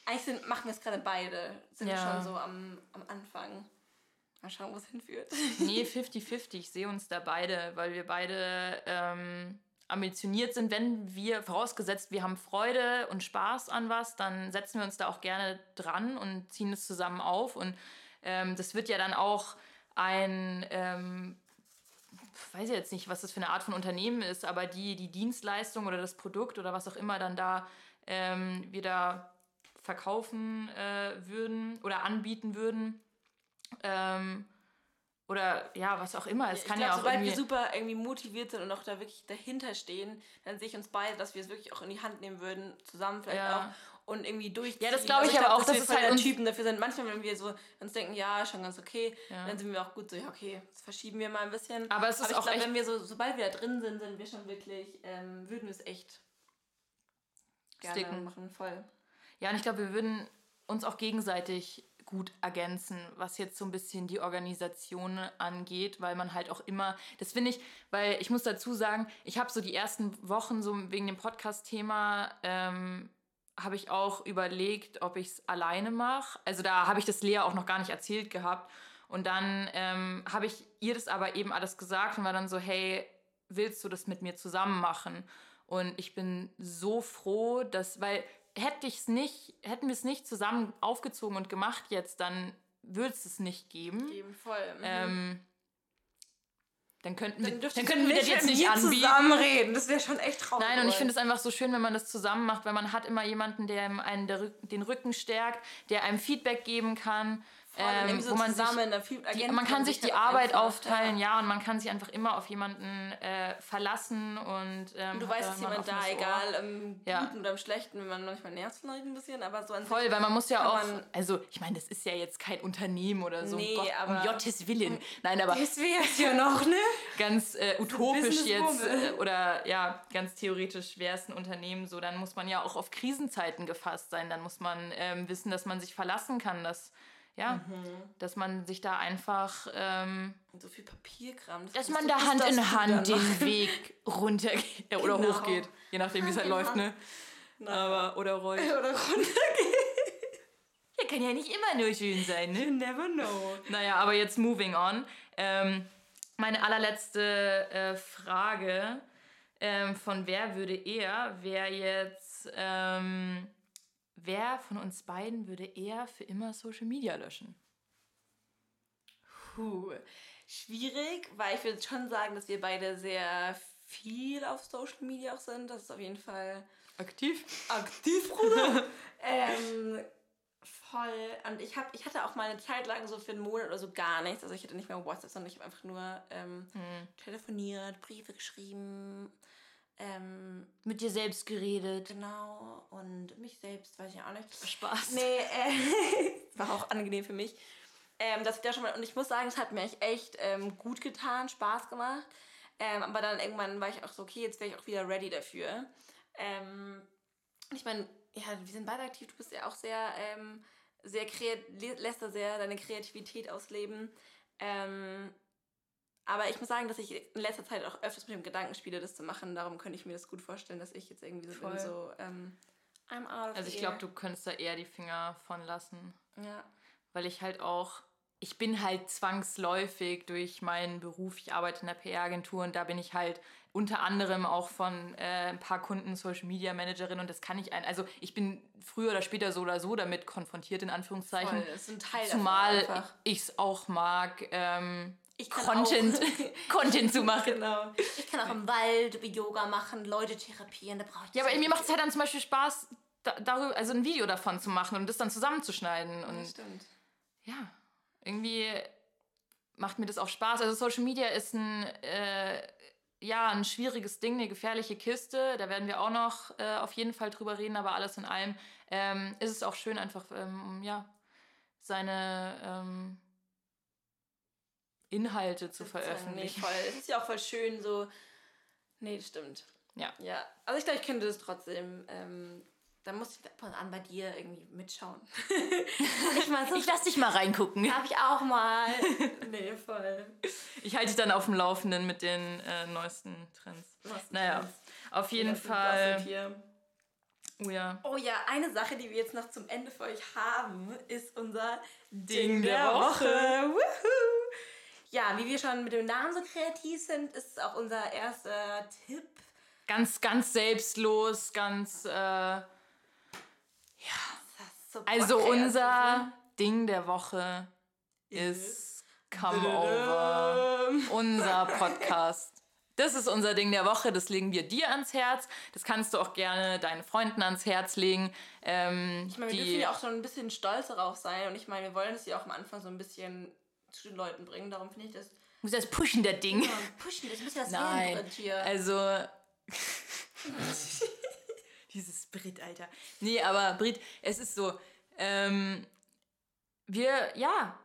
eigentlich sind, machen wir es gerade beide. Sind Ja. wir schon so am, am Anfang. Mal schauen, wo es hinführt. <laughs> Nee, <laughs> 50-50. Ich sehe uns da beide, weil wir beide ähm, ambitioniert sind. Wenn wir, vorausgesetzt, wir haben Freude und Spaß an was, dann setzen wir uns da auch gerne dran und ziehen es zusammen auf. Und ähm, das wird ja dann auch ein, ähm, weiß ich jetzt nicht, was das für eine Art von Unternehmen ist, aber die, die Dienstleistung oder das Produkt oder was auch immer dann da ähm, wir da verkaufen äh, würden oder anbieten würden. Ähm, oder ja, was auch immer. Es ich kann glaub, ja auch sobald irgendwie... wir super irgendwie motiviert sind und auch da wirklich dahinter stehen, dann sehe ich uns beide, dass wir es wirklich auch in die Hand nehmen würden, zusammen vielleicht Ja. auch und irgendwie durchziehen. Ja, das glaube ich Also aber auch, dass das wir halt Typen dafür sind. Manchmal, wenn wir so uns denken, ja, schon ganz okay, Ja. dann sind wir auch gut so, ja, okay, das verschieben wir mal ein bisschen. Aber es ist ich auch glaube, echt- wenn wir so, sobald wir da drin sind, sind wir schon wirklich, ähm, würden wir es echt gerne Sticken. machen, voll. Ja, und ich glaube, wir würden uns auch gegenseitig gut ergänzen, was jetzt so ein bisschen die Organisation angeht, weil man halt auch immer, das finde ich, weil ich muss dazu sagen, ich habe so die ersten Wochen so wegen dem Podcast-Thema, ähm, habe ich auch überlegt, ob ich es alleine mache. Also da habe ich das Lea auch noch gar nicht erzählt gehabt. Und dann ähm, habe ich ihr das aber eben alles gesagt und war dann so, hey, willst du das mit mir zusammen machen? Und ich bin so froh, dass, weil hätte ich es nicht, hätten wir es nicht zusammen aufgezogen und gemacht jetzt, dann würde es es nicht geben. Eben voll. Mhm. Ähm, dann könnten wir, dann dürftest könnten wir das jetzt nicht anbieten. zusammenreden. Das wäre schon echt traurig. Nein, und ich finde es einfach so schön, wenn man das zusammen macht, weil man hat immer jemanden, der einem einen der den Rücken stärkt, der einem Feedback geben kann, ähm, so wo man sich zusammen, viel die, man kann sich die Arbeit einfach, aufteilen, ja. und man kann sich einfach immer auf jemanden äh, verlassen und ähm, Und du weißt, da dass jemand da, egal, im Ja. Guten oder im Schlechten, wenn man manchmal nervt vielleicht ein bisschen, aber so an Voll, sich weil man muss ja auch, also ich meine, das ist ja jetzt kein Unternehmen oder so, Nee, um, Gott, um aber- Gottes Willen. Nein, aber Das wäre es ja noch, ne? ganz äh, utopisch jetzt äh, oder ja, ganz theoretisch wäre es ein Unternehmen so, dann muss man ja auch auf Krisenzeiten gefasst sein. Dann muss man ähm, wissen, dass man sich verlassen kann, dass, ja, Mhm. dass man sich da einfach, ähm, So viel Papierkram. das dass man da Hand in Hand den. Weg runtergeht <laughs> oder Genau. hochgeht. Je nachdem, wie es halt in läuft, ne? Aber, oder rollt. <laughs> Oder runter. Ja, kann ja nicht immer nur schön sein, ne? You never know. Naja, aber jetzt moving on. Ähm, meine allerletzte äh, Frage ähm, von wer würde eher wäre jetzt, ähm, wer von uns beiden würde eher für immer Social Media löschen? Puh. Schwierig, weil ich würde schon sagen, dass wir beide sehr viel auf Social Media auch sind. Das ist auf jeden Fall Aktiv? aktiv, Bruder. <laughs> ähm, voll. Und ich, hab, ich hatte auch mal eine Zeit lang so für einen Monat oder so gar nichts. Also ich hatte nicht mehr WhatsApp, sondern ich habe einfach nur ähm, telefoniert, Briefe geschrieben. Ähm, Mit dir selbst geredet. genau. Und mich selbst, weiß ich auch nicht. Spaß. Nee, äh, <laughs> war auch angenehm für mich. Ähm, dass ich da schon mal, und ich muss sagen, es hat mir echt, ähm, gut getan, Spaß gemacht. Ähm, aber dann irgendwann war ich auch so, okay, jetzt wäre ich auch wieder ready dafür. Ähm, ich meine, ja, wir sind beide aktiv, du bist ja auch sehr, ähm, sehr kreativ, lässt da sehr deine Kreativität ausleben. Ähm, aber ich muss sagen, dass ich in letzter Zeit auch öfters mit dem Gedanken spiele, das zu machen. Darum könnte ich mir das gut vorstellen, dass ich jetzt irgendwie so bin, Voll. so, ähm, I'm out of Also ich glaube, du könntest da eher die Finger von lassen. Ja. weil ich halt auch, ich bin halt zwangsläufig durch meinen Beruf, ich arbeite in der PR-Agentur und da bin ich halt unter anderem auch von äh, ein paar Kunden Social Media Managerin und das kann ich ein, also ich bin früher oder später so oder so damit konfrontiert, in Anführungszeichen. Voll, das ist ein Teil Zumal ich es auch mag, ähm, Content, <laughs> Content zu machen. Genau. Ich kann auch im Wald Yoga machen, Leute therapieren, da brauche ich Ja, aber mir macht es halt dann zum Beispiel Spaß, da, darüber, also ein Video davon zu machen und das dann zusammenzuschneiden. Und Das stimmt. ja, irgendwie macht mir das auch Spaß. Also Social Media ist ein, äh, ja, ein schwieriges Ding, eine gefährliche Kiste. Da werden wir auch noch äh, auf jeden Fall drüber reden, aber alles in allem ähm, ist es auch schön, einfach ähm, ja, seine ähm, Inhalte zu Nee, veröffentlichen. voll. Es ist ja auch voll schön so. Nee, das stimmt. Ja. Ja. Also ich glaube, ich könnte das trotzdem ähm, dann muss ich ab und an bei dir irgendwie mitschauen. <laughs> ich so, ich lass dich mal reingucken. Darf ich auch mal. nee, voll. Ich halte dich dann auf dem Laufenden mit den äh, neuesten Trends. Was Naja, Trends? auf jeden Das sind Fall. hier. Oh ja. Oh ja, eine Sache, die wir jetzt noch zum Ende für euch haben, ist unser Ding der Woche. Wuhu. Ja, wie wir schon mit dem Namen so kreativ sind, ist auch unser erster Tipp. Ganz, ganz selbstlos, ganz. Äh, so also unser ne? Ding der Woche ist Come. Over. Unser Podcast. Das ist unser Ding der Woche, das legen wir dir ans Herz. Das kannst du auch gerne deinen Freunden ans Herz legen. Ähm, Ich meine, wir dürfen ja auch schon ein bisschen stolz darauf sein und ich meine, wir wollen es ja auch am Anfang so ein bisschen zu den Leuten bringen. Darum finde ich das muss das pushen, der Ding. ja, pushen, das muss ja das Nein, Werden hier. also. <laughs> Dieses Brit, Alter. Nee, aber Brit, es ist so. Ähm, wir, ja.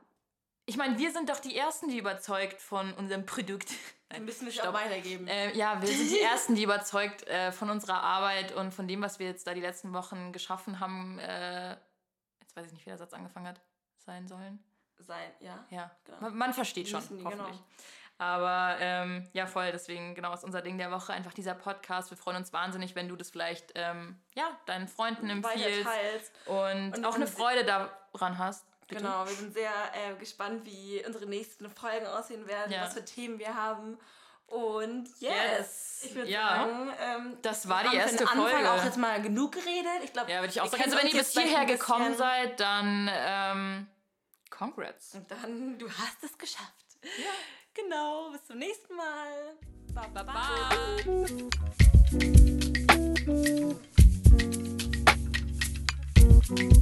Ich meine, wir sind doch die Ersten, die überzeugt von unserem Produkt. <laughs> Dann Nein, müssen wir es auch weitergeben. Äh, ja, wir sind die Ersten, die überzeugt äh, von unserer Arbeit und von dem, was wir jetzt da die letzten Wochen geschaffen haben. Äh, jetzt weiß ich nicht, wie der Satz angefangen hat. Sein sollen. Sein, ja. Ja, Genau. man, man versteht schon, Müssen hoffentlich. genau. Aber ähm, ja, voll, deswegen, genau, ist unser Ding der Woche einfach dieser Podcast. Wir freuen uns wahnsinnig, wenn du das vielleicht, ähm, ja, deinen Freunden empfiehlst und, Und auch eine Freude daran hast. Bitte? Genau, wir sind sehr äh, gespannt, wie unsere nächsten Folgen aussehen werden, Ja. was für Themen wir haben. Und yes, Yes. ich würde Ja. sagen, ähm, Das war wir die erste den Anfang Folge. auch jetzt mal genug geredet. Ich glaube, Ja, würde ich auch sagen. Also, wenn ihr bis hierher gekommen seid, dann ähm, Congrats. Und dann, du hast es geschafft. Ja. Genau, bis zum nächsten Mal. Bye, bye, bye. bye.